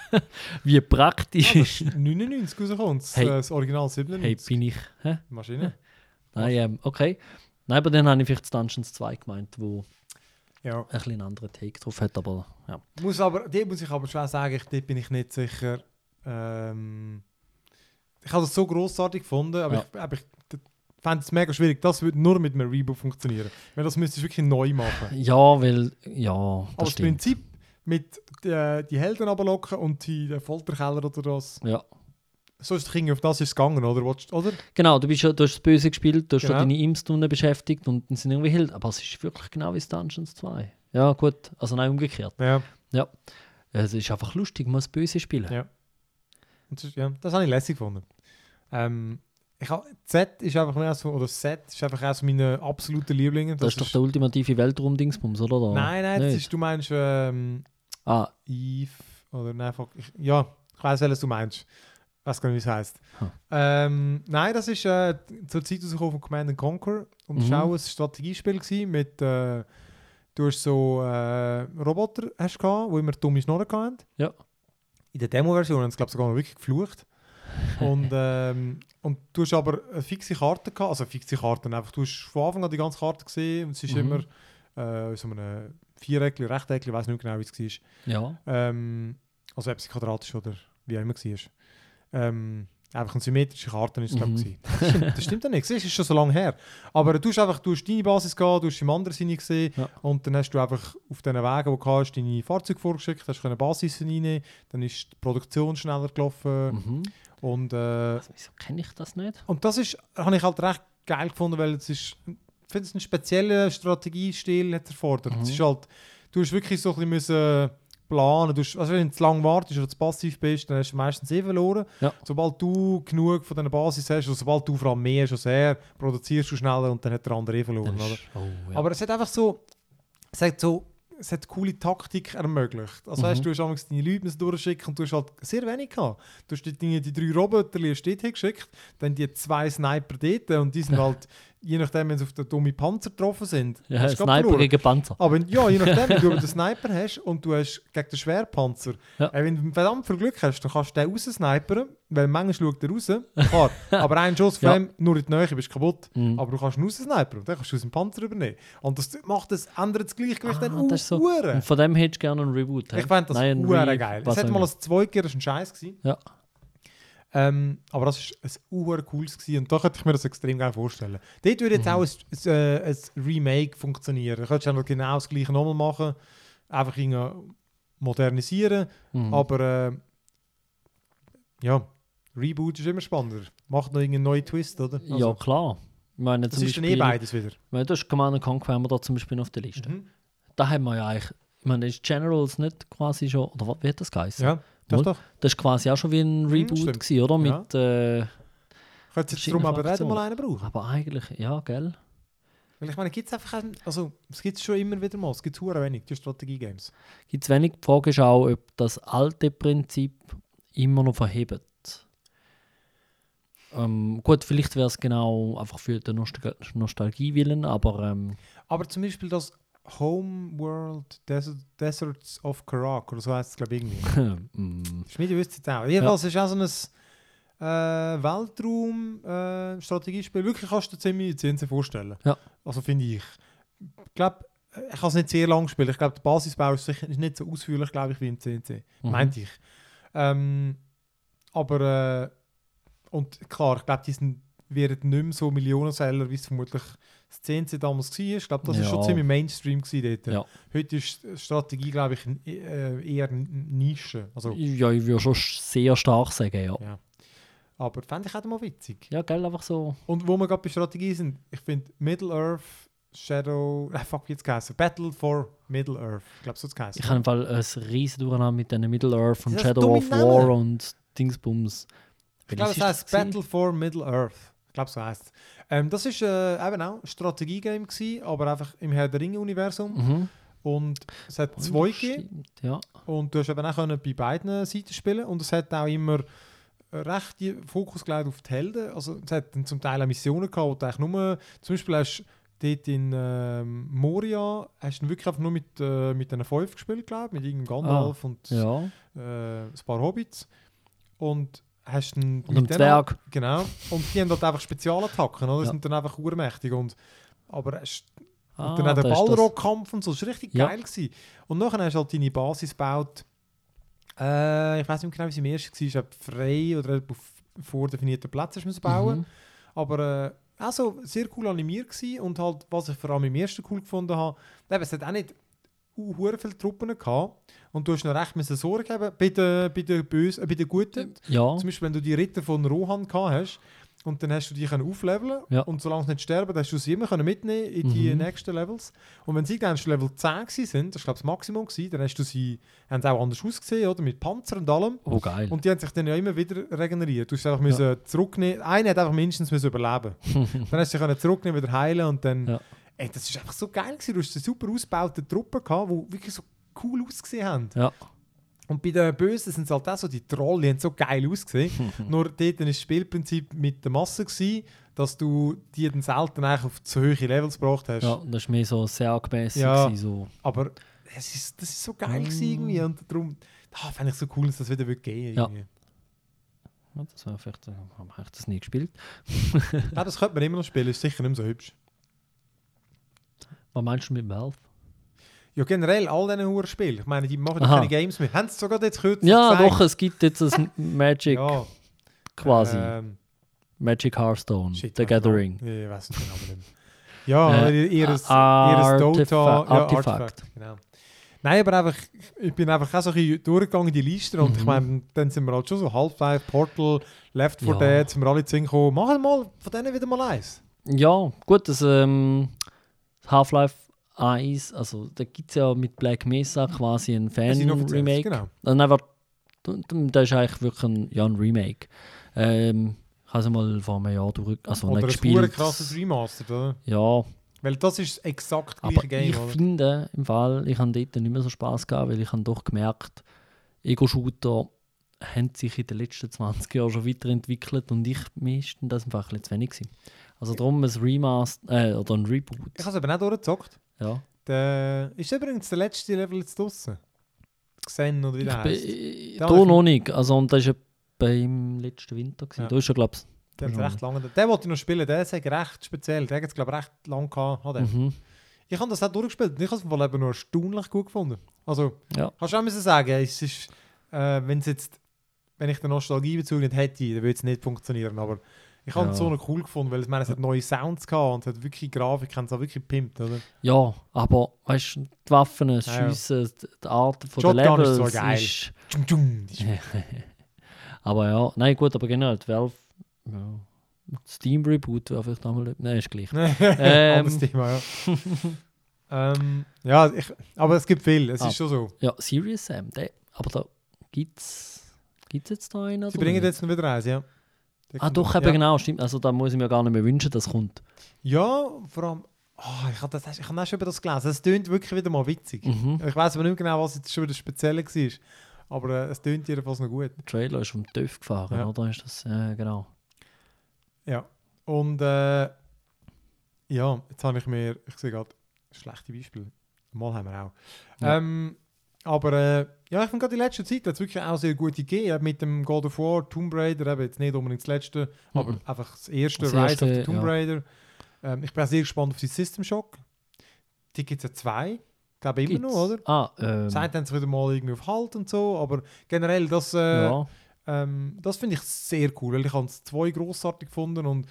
Wie Ah, praktisch. das ist 99 rausgekommen, das, Hey. äh, das Original 97. hey, bin ich. Hä? Maschine. Nein, ähm, okay. Nein, aber dann habe ich vielleicht das Dungeons 2 gemeint, wo Ja. ein bisschen einen anderen Take drauf hat. Aber ja. Muss aber, die muss ich aber schon sagen, ich, dort bin ich nicht sicher. Ähm, ich habe das so grossartig gefunden, aber Ja. ich, aber ich fände es mega schwierig. Das würde nur mit einem Reboot funktionieren. Weil das müsstest du wirklich neu machen. ja, weil. Ja, aber das das stimmt. Prinzip mit äh, die Helden runterlocken und die den Folterkeller oder das. Ja. So ist es auf das ist es gegangen, oder? Oder? Genau, du, bist ja, du hast das Böse gespielt, du hast Genau. ja deine Imps-Tunnen beschäftigt und dann sind irgendwie Hilde. Aber es ist wirklich genau wie Dungeons 2. Ja, gut. Also nein, umgekehrt. Ja. Es ist einfach lustig, man muss Böse spielen. Ja. Das, ist- ja, das habe ich lässig gefunden. Ähm, ich hab, Z ist einfach mehr so, oder Z ist einfach auch so meine absolute Lieblinge. Das, ist doch der ultimative Weltraum-Dingsbums, oder? oder? Nein, nein, das ist, du meinst ähm, Ah, Eve oder nein, fuck, ich, ja, ich weiß, welches du meinst. Weiß gar nicht, wie es heisst. Hm. Ähm, nein, das ist äh, zur Zeit rausgekommen von Command and Conquer und es Mhm. war auch ein Strategiespiel gewesen mit, äh, du hast so äh, Roboter hast gehabt, die immer dumme Schnorren hatten. Ja. In der Demo-Version haben sie, glaube ich, sogar noch wirklich geflucht. Und, ähm, und du hast aber eine fixe Karte gehabt, also fixe Karten einfach, du hast von Anfang an die ganze Karte gesehen und es ist Mhm. immer äh, so ein Viereckli, Rechteckli, ich weiß nicht genau, wie es war. ja. Ähm, also ob sie quadratisch oder wie auch immer war. Ähm, einfach eine symmetrische Karte ist es, glaube ich. Mhm. Das stimmt, ja nicht, das ist schon so lange her. Aber du hast einfach du hast deine Basis gehabt, du hast im anderen Sinne gesehen Ja. und dann hast du einfach auf diesen Wegen, die du hast, deine Fahrzeuge vorgeschickt, hast eine Basis reinnehmen, dann ist die Produktion schneller gelaufen Mhm. Und, äh, Also, wieso kenne ich das nicht? und das ist, habe ich halt recht geil gefunden, weil es ist, ich finde es einen speziellen Strategiestil hat erfordert. Mhm. Es ist halt, du hast wirklich so ein bisschen planen. Du, hast- also wenn du zu lange wartest oder zu passiv bist, dann hast du meistens eh verloren. Ja. Sobald du genug von deiner Basis hast, oder sobald du vor allem mehr hast als er, produzierst du schneller und dann hat der andere eh verloren. Ist- Oh, ja. Aber es hat einfach so, es hat so, es hat coole Taktik ermöglicht. Also Mhm. weißt, du hast amigs deine Leute durchschicken und du hast halt sehr wenig gehabt. Du hast die, die, die drei Roboter die hast hingeschickt, dann die zwei Sniper dort und die sind halt, je nachdem, wenn sie auf den dummen Panzer getroffen sind, ja, Sniper gegen Panzer. Aber ja, je nachdem, wenn du den Sniper hast und du hast gegen den Schwerpanzer, Ja. äh, wenn du verdammt viel Glück hast, dann kannst du den raussnipern, weil manchmal schaut er raus, klar, aber ein Schuss von Ja. ihm, nur in die Nähe, bist du kaputt. Mhm. Aber du kannst ihn raussnipern und dann kannst du aus dem Panzer übernehmen. Und das macht das, ändert das Gleichgewicht Ah, dann das so. Und von dem hättest du gerne einen Reboot. hä? Ich fand das Nein, geil. Es hat mal ein Zweig das war ein Scheiß. gewesen. Ja. Ähm, aber das war ein hure cooles gewesen und da könnte ich mir das extrem gerne vorstellen. Dort würde jetzt Mhm. auch ein, ein, äh, ein Remake funktionieren. Da könntest du genau das gleiche nochmal machen, einfach irgendwie modernisieren, Mhm. aber äh, ja, Reboot ist immer spannender. Macht noch irgendeinen neuen Twist, oder? ja, klar. Ich meine, das ist dann eh Beispiel, beides wieder. Meine, das ist Command Conquer haben wir da zum Beispiel auf der Liste. Mhm. Da haben wir ja eigentlich, ich meine, ist Generals nicht quasi schon, oder was, wie hat das geheißen? Ja, doch, doch. Das ist quasi auch schon wie ein Reboot stimmt. gewesen, oder? Ja. Mit, äh, Könntest jetzt Verschiedene darum aber nicht mal einen brauchen. aber eigentlich, ja, gell? Weil ich meine, gibt es einfach, ein- also es gibt es schon immer wieder mal, es gibt hure wenig, die Strategie-Games. Gibt es wenig. Die Frage ist auch, ob das alte Prinzip immer noch verhebt. Ähm, gut, vielleicht wäre es genau einfach für den Nostal Nostalgie willen, aber ähm, Aber zum Beispiel das Homeworld Desert, Deserts of Karak oder so heißt es glaube ich irgendwie. mm, Schmiede wüsste es auch. Jedenfalls ist auch so ein äh, Weltraum-Strategiespiel. Wirklich kannst du dir ziemlich CNC vorstellen. Ja. Also finde ich. Ich glaube, ich habe es nicht sehr lange gespielt. Ich glaube, der Basisbau ist, sicher, ist nicht so ausführlich, glaube ich, wie im CNC. Mhm. Meinte ich. Ähm, aber, äh, und klar, ich glaube, die sind, werden nicht mehr so Millionenseller, wie es vermutlich das CNC damals war. Ich glaube, das war Ja. schon ziemlich Mainstream dort. Ja. Heute ist Strategie, glaube ich, äh, eher Nische. Also, ja, ich würde schon sehr stark sagen, ja. ja. Aber fände ich auch mal witzig. Ja, gell, einfach so. Und wo wir gerade bei Strategie sind, ich finde Middle-earth, Shadow, äh, fuck, wie jetzt geheißen? Battle for Middle-earth. Ich glaube, so geheißen. Ich habe im Fall ein riesen Durcheinander mit den Middle-earth und Shadow of. War und Dingsbums. Ich glaube, es heißt? Battle for Middle-earth. Ich glaube, so heißt es. Ähm, das ist äh, eben auch ein Strategie-Game gewesen, aber einfach im Herr der Ringe-Universum. Mhm. Und es hat Oh, zwei gegeben. Ja. Und du hast eben auch können bei beiden Seiten spielen und es hat auch immer recht Fokus gelegt auf die Helden. Also es hat dann zum Teil auch Missionen gehabt, wo du eigentlich nur, zum Beispiel hast du dort in ähm, Moria, hast du wirklich einfach nur mit, äh, mit den fünf gespielt, glaube ich, mit irgendeinem Gandalf und ja. äh, ein paar Hobbits. Und hast dann Und denen- Zwerg. Genau. Und die haben dort einfach Spezialattacken, oder? Ja. sind dann einfach urmächtig und aber es Ah, und dann der Ballrock-Kampf und so, das war richtig Ja. geil. Gewesen. Und nachher hast du halt deine Basis gebaut. Äh, ich weiß nicht genau, wie sie im ersten war, ob frei oder auf vordefinierten Plätzen müssen bauen. Mhm. Aber äh, also sehr cool animiert gewesen. und halt, was ich vor allem im ersten cool gefunden habe, eben, es hat auch nicht hure viele Truppen gehabt und du hast noch recht müssen Sorge haben bei den, bei den Bösen, äh, bei den Guten. Ja. Zum Beispiel, wenn du die Ritter von Rohan gehabt hast und dann hast du die können aufleveln Ja. und solange sie nicht sterben, dann hast du sie immer können mitnehmen in die Mhm. nächsten Levels. Und wenn sie dann schon Level 10 gewesen sind, das war glaube ich das Maximum, gewesen, dann hast du sie, haben sie auch anders ausgesehen, oder? Mit Panzer und allem. Oh, geil. Und die haben sich dann ja immer wieder regeneriert. Du musst einfach müssen zurücknehmen. Einer hat einfach mindestens müssen überleben. dann hast du sie können zurücknehmen, wieder heilen und dann. Ja. Ey, das ist einfach so geil gewesen. Du hast eine super ausgebaute Truppe gehabt, die wirklich so cool ausgesehen haben. ja. Und bei den Bösen sind es halt auch so, die Trolle die haben so geil ausgesehen. Nur dort war das Spielprinzip mit der Masse, gewesen, dass du die dann selten eigentlich auf zu hohe Levels gebracht hast. ja, das war mehr so Sergmäßig. Ja. gewesen, So. Aber es ist, das ist so geil Mm. irgendwie. Und darum ah, fände ich so cool, dass das wieder wird gehen Ja. irgendwie. Ja, das war vielleicht, äh, habe ich das nie gespielt. Glaube, das könnte man immer noch spielen, ist sicher nicht mehr so hübsch. Was meinst du mit Valve? Ja, generell, all diese Uhr Spiele. Ich meine, die machen ja Aha. keine Games mehr. Haben sie sogar jetzt kürzlich Ja, gezeigt? doch, es gibt jetzt ein Magic Ja, quasi. ähm, Magic Hearthstone, shit, The ich Gathering. Ja, ich weiß nicht mehr. Ja, Äh, ihr, ihres, ihres Dota. Ja, Artifact. Artifact. Genau. Nein, aber einfach, ich bin einfach auch so ein bisschen durchgegangen, die Liste. Und ich Mhm. meine, dann sind wir halt schon so Half-Life, Portal, Left 4 Ja. Dead, sind wir alle zu gekommen. Machen mal von denen wieder mal eins. Ja, gut, das ähm, Half-Life 1, also da gibt es ja mit Black Mesa quasi ein Fan-Remake. Genau. Also, nein, das ist eigentlich wirklich ein, ja, ein Remake. Ähm, ich habe es mal vor einem Jahr durch, also Oder ein gespielt. super krasses Remastered, oder? Ja, Weil das ist exakt das aber gleiche Game, ich oder? finde im Fall, ich habe dort nicht mehr so Spaß gehabt, weil ich habe doch gemerkt, Ego-Shooter haben sich in den letzten 20 Jahren schon weiterentwickelt und ich, mir ist das einfach ein bisschen zu wenig gewesen. Also darum ein Remaster, äh, oder ein Reboot. Ich habe es aber nicht durchgezockt. Ja. Der ist übrigens der letzte Level jetzt draussen. Xen oder wie Ich der heißt. äh, da ich- noch nicht, also und das war beim letzten Winter. Gewesen. Ja. Da ist ja, glaube Der hat recht lange. Der wollte ich noch spielen, der ist recht speziell. Der hat es, glaube ich, recht lang gehabt. Er. ich. Mhm. Ich habe das auch durchgespielt ich habe es eben noch erstaunlich gut gefunden. Also, Ja. kannst du auch müssen sagen, es ist, äh, wenn jetzt, wenn ich den Nostalgiebezug nicht hätte, dann würde es nicht funktionieren. Aber ich habe es Ja. so noch cool gefunden, weil ich meine, es hat neue Sounds gehabt und es hat wirklich Grafik, haben es auch wirklich gepimpt, oder? ja, aber weißt du, die Waffen, das Ja, ja. Schiessen, die Art von der Shotgun ist Levels so geil. ist- ist- Aber ja, nein, gut, aber generell, die Valve, ja, Steam Reboot wäre vielleicht einmal, nein, ist gleich. Ähm. Anderes Thema, ja. ähm, ja, ich, aber es gibt viel, es Ah. ist schon so. Ja, Serious Sam, der, aber da gibt's, gibt's jetzt da einen? Sie bringen nicht? jetzt noch wieder eins, ja. Ah, doch, eben ja. genau, stimmt. Also da muss ich mir gar nicht mehr wünschen, dass kommt. Ja, vor allem, ah, ich habe das- ich habe auch schon über das gelesen. Es tönt wirklich wieder mal witzig. Mhm. Ich weiß aber nicht mehr genau, was jetzt schon wieder speziell war. Aber äh, es tönt jedenfalls noch gut. Der Trailer ist vom TÜV gefahren, Ja. oder? Ist das, äh, genau. Ja. Und äh, ja, jetzt habe ich mir, ich sehe gerade schlechte Beispiele. Mal haben wir auch. Ja. Ähm, aber äh, ja, ich finde gerade die letzte Zeit hat es wirklich auch sehr gute gegeben. Eben Mit dem God of War, Tomb Raider, eben jetzt nicht unbedingt das letzte, aber Mhm. einfach das erste Das Rise erste, of the Tomb ja. Raider. Ähm, ich bin auch sehr gespannt auf die System Shock. Die gibt es ja zwei. Ich glaube immer noch, oder? Ah, ähm, Seit sie wieder mal irgendwie auf Halt und so, aber generell, das, äh, ja. ähm, das finde ich sehr cool, weil ich habe es zwei grossartig gefunden und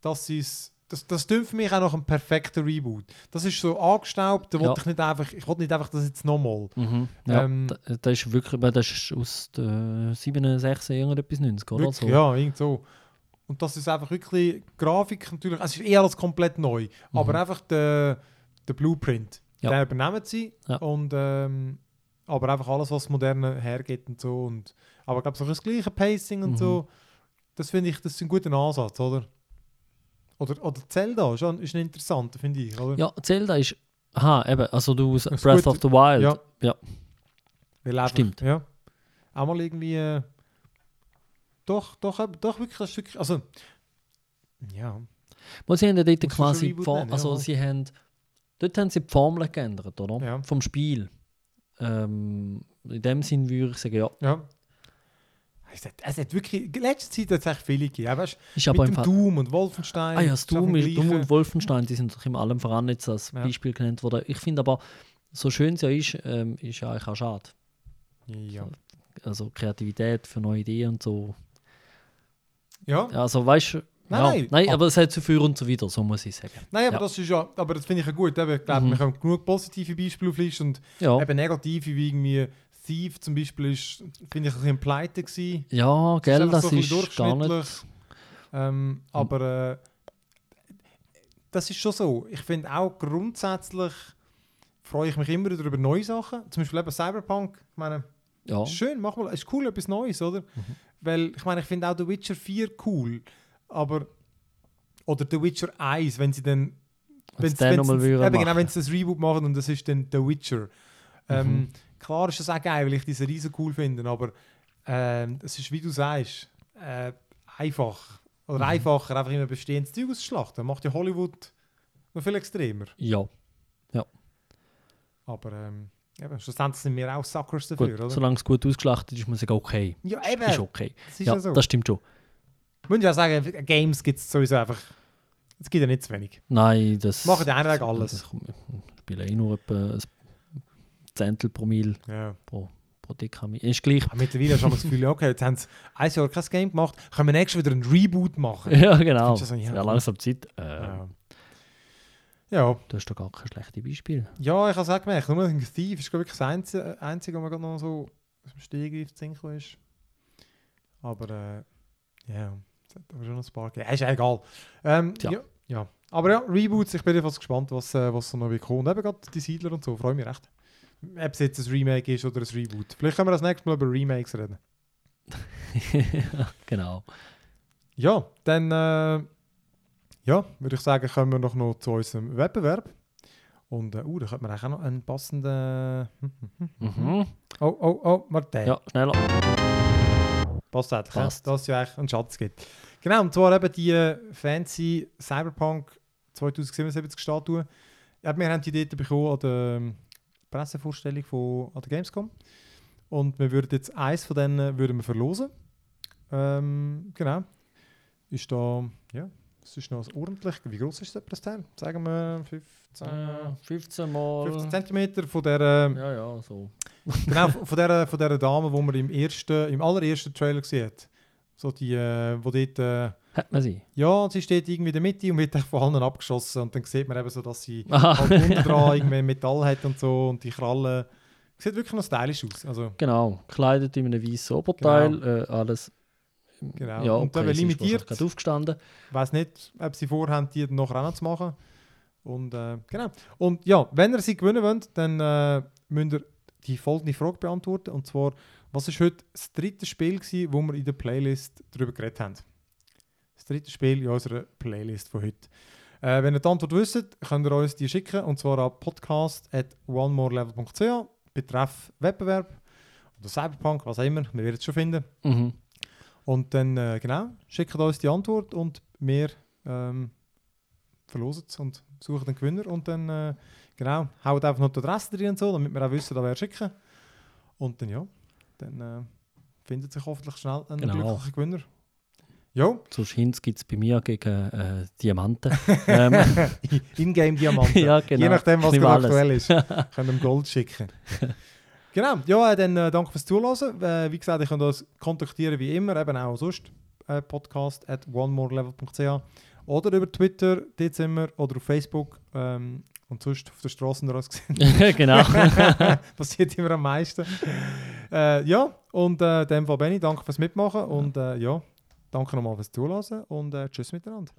das ist, das, das klingt für mich auch nach einem perfekten Reboot. Das ist so angestaubt, da Ja. wollte ich nicht einfach, ich wollte nicht einfach das jetzt nochmal. Mhm. ja Ähm, da- das ist wirklich, das ist aus den 67, irgendetwas 90, oder? Wirklich, so. Ja, irgend so. Und das ist einfach wirklich, Grafik natürlich, es ist eh alles komplett neu, Mhm. aber einfach der, der Blueprint, Ja. den übernehmen sie Ja. und ähm, aber einfach alles, was moderne hergeht und so und aber ich glaube, so das gleiche Pacing und Mhm. so, das finde ich, das ist ein guter Ansatz, oder? Oder, oder Zelda ist, ein- ist ein interessanter, finde ich, oder? Ja, Zelda ist. Aha, eben, also du ist Breath gut. of the Wild. Ja. ja. Einfach, Stimmt. Ja. Auch mal irgendwie. Äh, doch, doch, eben- doch wirklich, ist wirklich. Also. Ja. Wo sie haben ja dort Muss quasi. nennen, also ja. sie haben. Dort haben sie die Formel geändert, oder? Ja. Vom Spiel. Ähm, in dem Sinn würde ich sagen, ja. ja. Es hat, es hat wirklich. In letzter Zeit hat es echt viele gegeben. Ja, weißt, Ist mit aber dem. Doom und Wolfenstein. Ah ja, das Doom, ist, Doom und Wolfenstein, die sind doch in allem voran jetzt als Ja. Beispiel genannt worden. Ich finde aber, so schön es ja ist, ähm, ist ja eigentlich auch schade. Ja. Also Kreativität für neue Ideen und so. Ja. Also weißt du, Nein, ja, nein. nein, aber es hat zu für und so wieder, so muss ich sagen. Nein, aber Ja. das ist ja. Aber das finde ich ja gut. Eben, ich glaube, Mhm. wir haben genug positive Beispiele auflisten und Ja, eben negative, wie irgendwie Thief zum Beispiel, ist, finde ich, ein bisschen pleite gewesen. ja gell, einfach das so ist gar nicht. Ähm, aber äh, das ist schon so. Ich finde auch grundsätzlich freue ich mich immer wieder über neue Sachen. Zum Beispiel eben Cyberpunk. Ich meine, Ja, ist schön, mach mal, ist cool, etwas Neues, oder? Mhm. Weil ich meine, ich finde auch The Witcher 4 cool, aber oder The Witcher 1, wenn sie dann Wenn sie eben genau, wenn sie das Reboot machen und das ist dann The Witcher. Ähm, Mhm. Klar ist das auch geil, weil ich diese Riesen cool finde, aber ähm, es ist, wie du sagst, äh, einfach. Oder Mhm. einfacher, einfach immer bestehendes Zeug auszuschlachten. Macht ja Hollywood noch viel extremer. ja. Aber ähm, eben, schlussendlich sind wir auch Suckers Gut, dafür, oder? solange es gut ausgeschlachtet ist, muss ich sagen, okay. Ja, Ist eben. okay. Das ist Ja, ja so. das stimmt schon. Ich auch sagen, Games gibt es sowieso einfach. Es gibt ja nicht zu wenig. Nein, das. Machen die einen alles. Das kommt- Ich spiele eh nur etwa ein Zehntel Promille Ja. pro, pro Dekami. Ist gleich. Aber mittlerweile du aber das Gefühl, okay, jetzt haben sie ein Jahr kein Game gemacht, können wir nächstes wieder ein Reboot machen. Ja, genau. Du so, ja, ja, langsam Zeit. Äh, Ja. Ja, Du hast doch gar kein schlechtes Beispiel. ja ich habe es auch gemerkt. Nur ein Thief ist, glaube ich, das Einzige, Einzige, was mir gerade noch so aus dem Stehgreif zu ist. Aber, äh, ja, es hat aber schon ein paar gegeben. Ja, ist ja egal. Ähm, Tja. ja, ja. Aber ja, Reboots, ich bin jedenfalls gespannt, was, äh, was so noch wie kommt. Und eben gerade die Siedler und so, freue mich recht. Ob es jetzt ein Remake ist oder ein Reboot. Vielleicht können wir das nächste Mal über Remakes reden. genau. Ja, dann äh, ja, würde ich sagen, kommen wir noch, noch zu unserem Wettbewerb. Und äh, uh, da könnte man auch noch einen passenden. Mhm. Oh, oh, oh, Martin. Ja, schneller. Passt eigentlich, Passt. dass es ja eigentlich einen Schatz gibt. Genau, und zwar eben die fancy Cyberpunk 2077 Statue. Ja, wir haben die Idee bekommen an der ähm, Pressevorstellung von, an der Gamescom. Und wir würden jetzt eins von denen würden wir verlosen. Ähm, genau. Ist da, ja, es ist noch ordentlich. Wie groß ist das Teil? Sagen wir 15, Äh, 15 Mal. 15 cm von der, ähm, Ja, ja, so. genau, von der, von der Dame, die man im, ersten, im allerersten Trailer gesehen hat. So die, äh, wo dort, äh, Hat man sie? ja, sie steht irgendwie in der Mitte und wird von allen abgeschossen. Und dann sieht man eben so, dass sie Aha. halt unten dran irgendwie Metall hat und so und die Krallen. Sieht wirklich noch stylisch aus. Also, Genau, gekleidet in einem weißen Oberteil, äh, alles. Genau. Ja, Und okay, limitiert. gerade aufgestanden. ich weiß nicht, ob sie vorhaben, die noch zu machen. Und äh, genau. Und ja, wenn ihr sie gewinnen wollt, dann äh, müsst ihr die folgende Frage beantworten. Und zwar, was ist heute das dritte Spiel gewesen, wo wir in der Playlist darüber geredet haben? Das dritte Spiel in unserer Playlist von heute. Äh, wenn ihr die Antwort wisst, könnt ihr uns die schicken. Und zwar an podcast.onemorelevel.ch betreff Wettbewerb oder Cyberpunk, was auch immer. Wir werden es schon finden. Mhm. Und dann, äh, genau, schickt uns die Antwort und wir ähm, verlosen es und suchen den Gewinner. Und dann, äh, genau, haut einfach noch die Adresse drin und so, damit wir auch wissen, da wer schicken. Und dann, ja, dann äh, findet sich hoffentlich schnell ein Genau. glücklicher Gewinner. Jo, Sonst gibt es bei mir gegen äh, Diamanten. ähm, Ingame-Diamanten. ja, genau. Je nachdem, was gerade aktuell ist. Können wir ihm Gold schicken. genau, ja, äh, dann äh, danke fürs Zuhören. Äh, wie gesagt, ich könnt uns kontaktieren wie immer, eben auch sonst. Äh, podcast at onemorelevel.ch oder über Twitter, dort sind wir, oder auf Facebook ähm, und sonst auf der Straße uns gesehen. genau. Passiert immer am meisten. äh, ja, und äh, in dem Fall Benny, danke fürs Mitmachen und äh, ja, danke nochmal fürs Zuhören und äh, tschüss miteinander.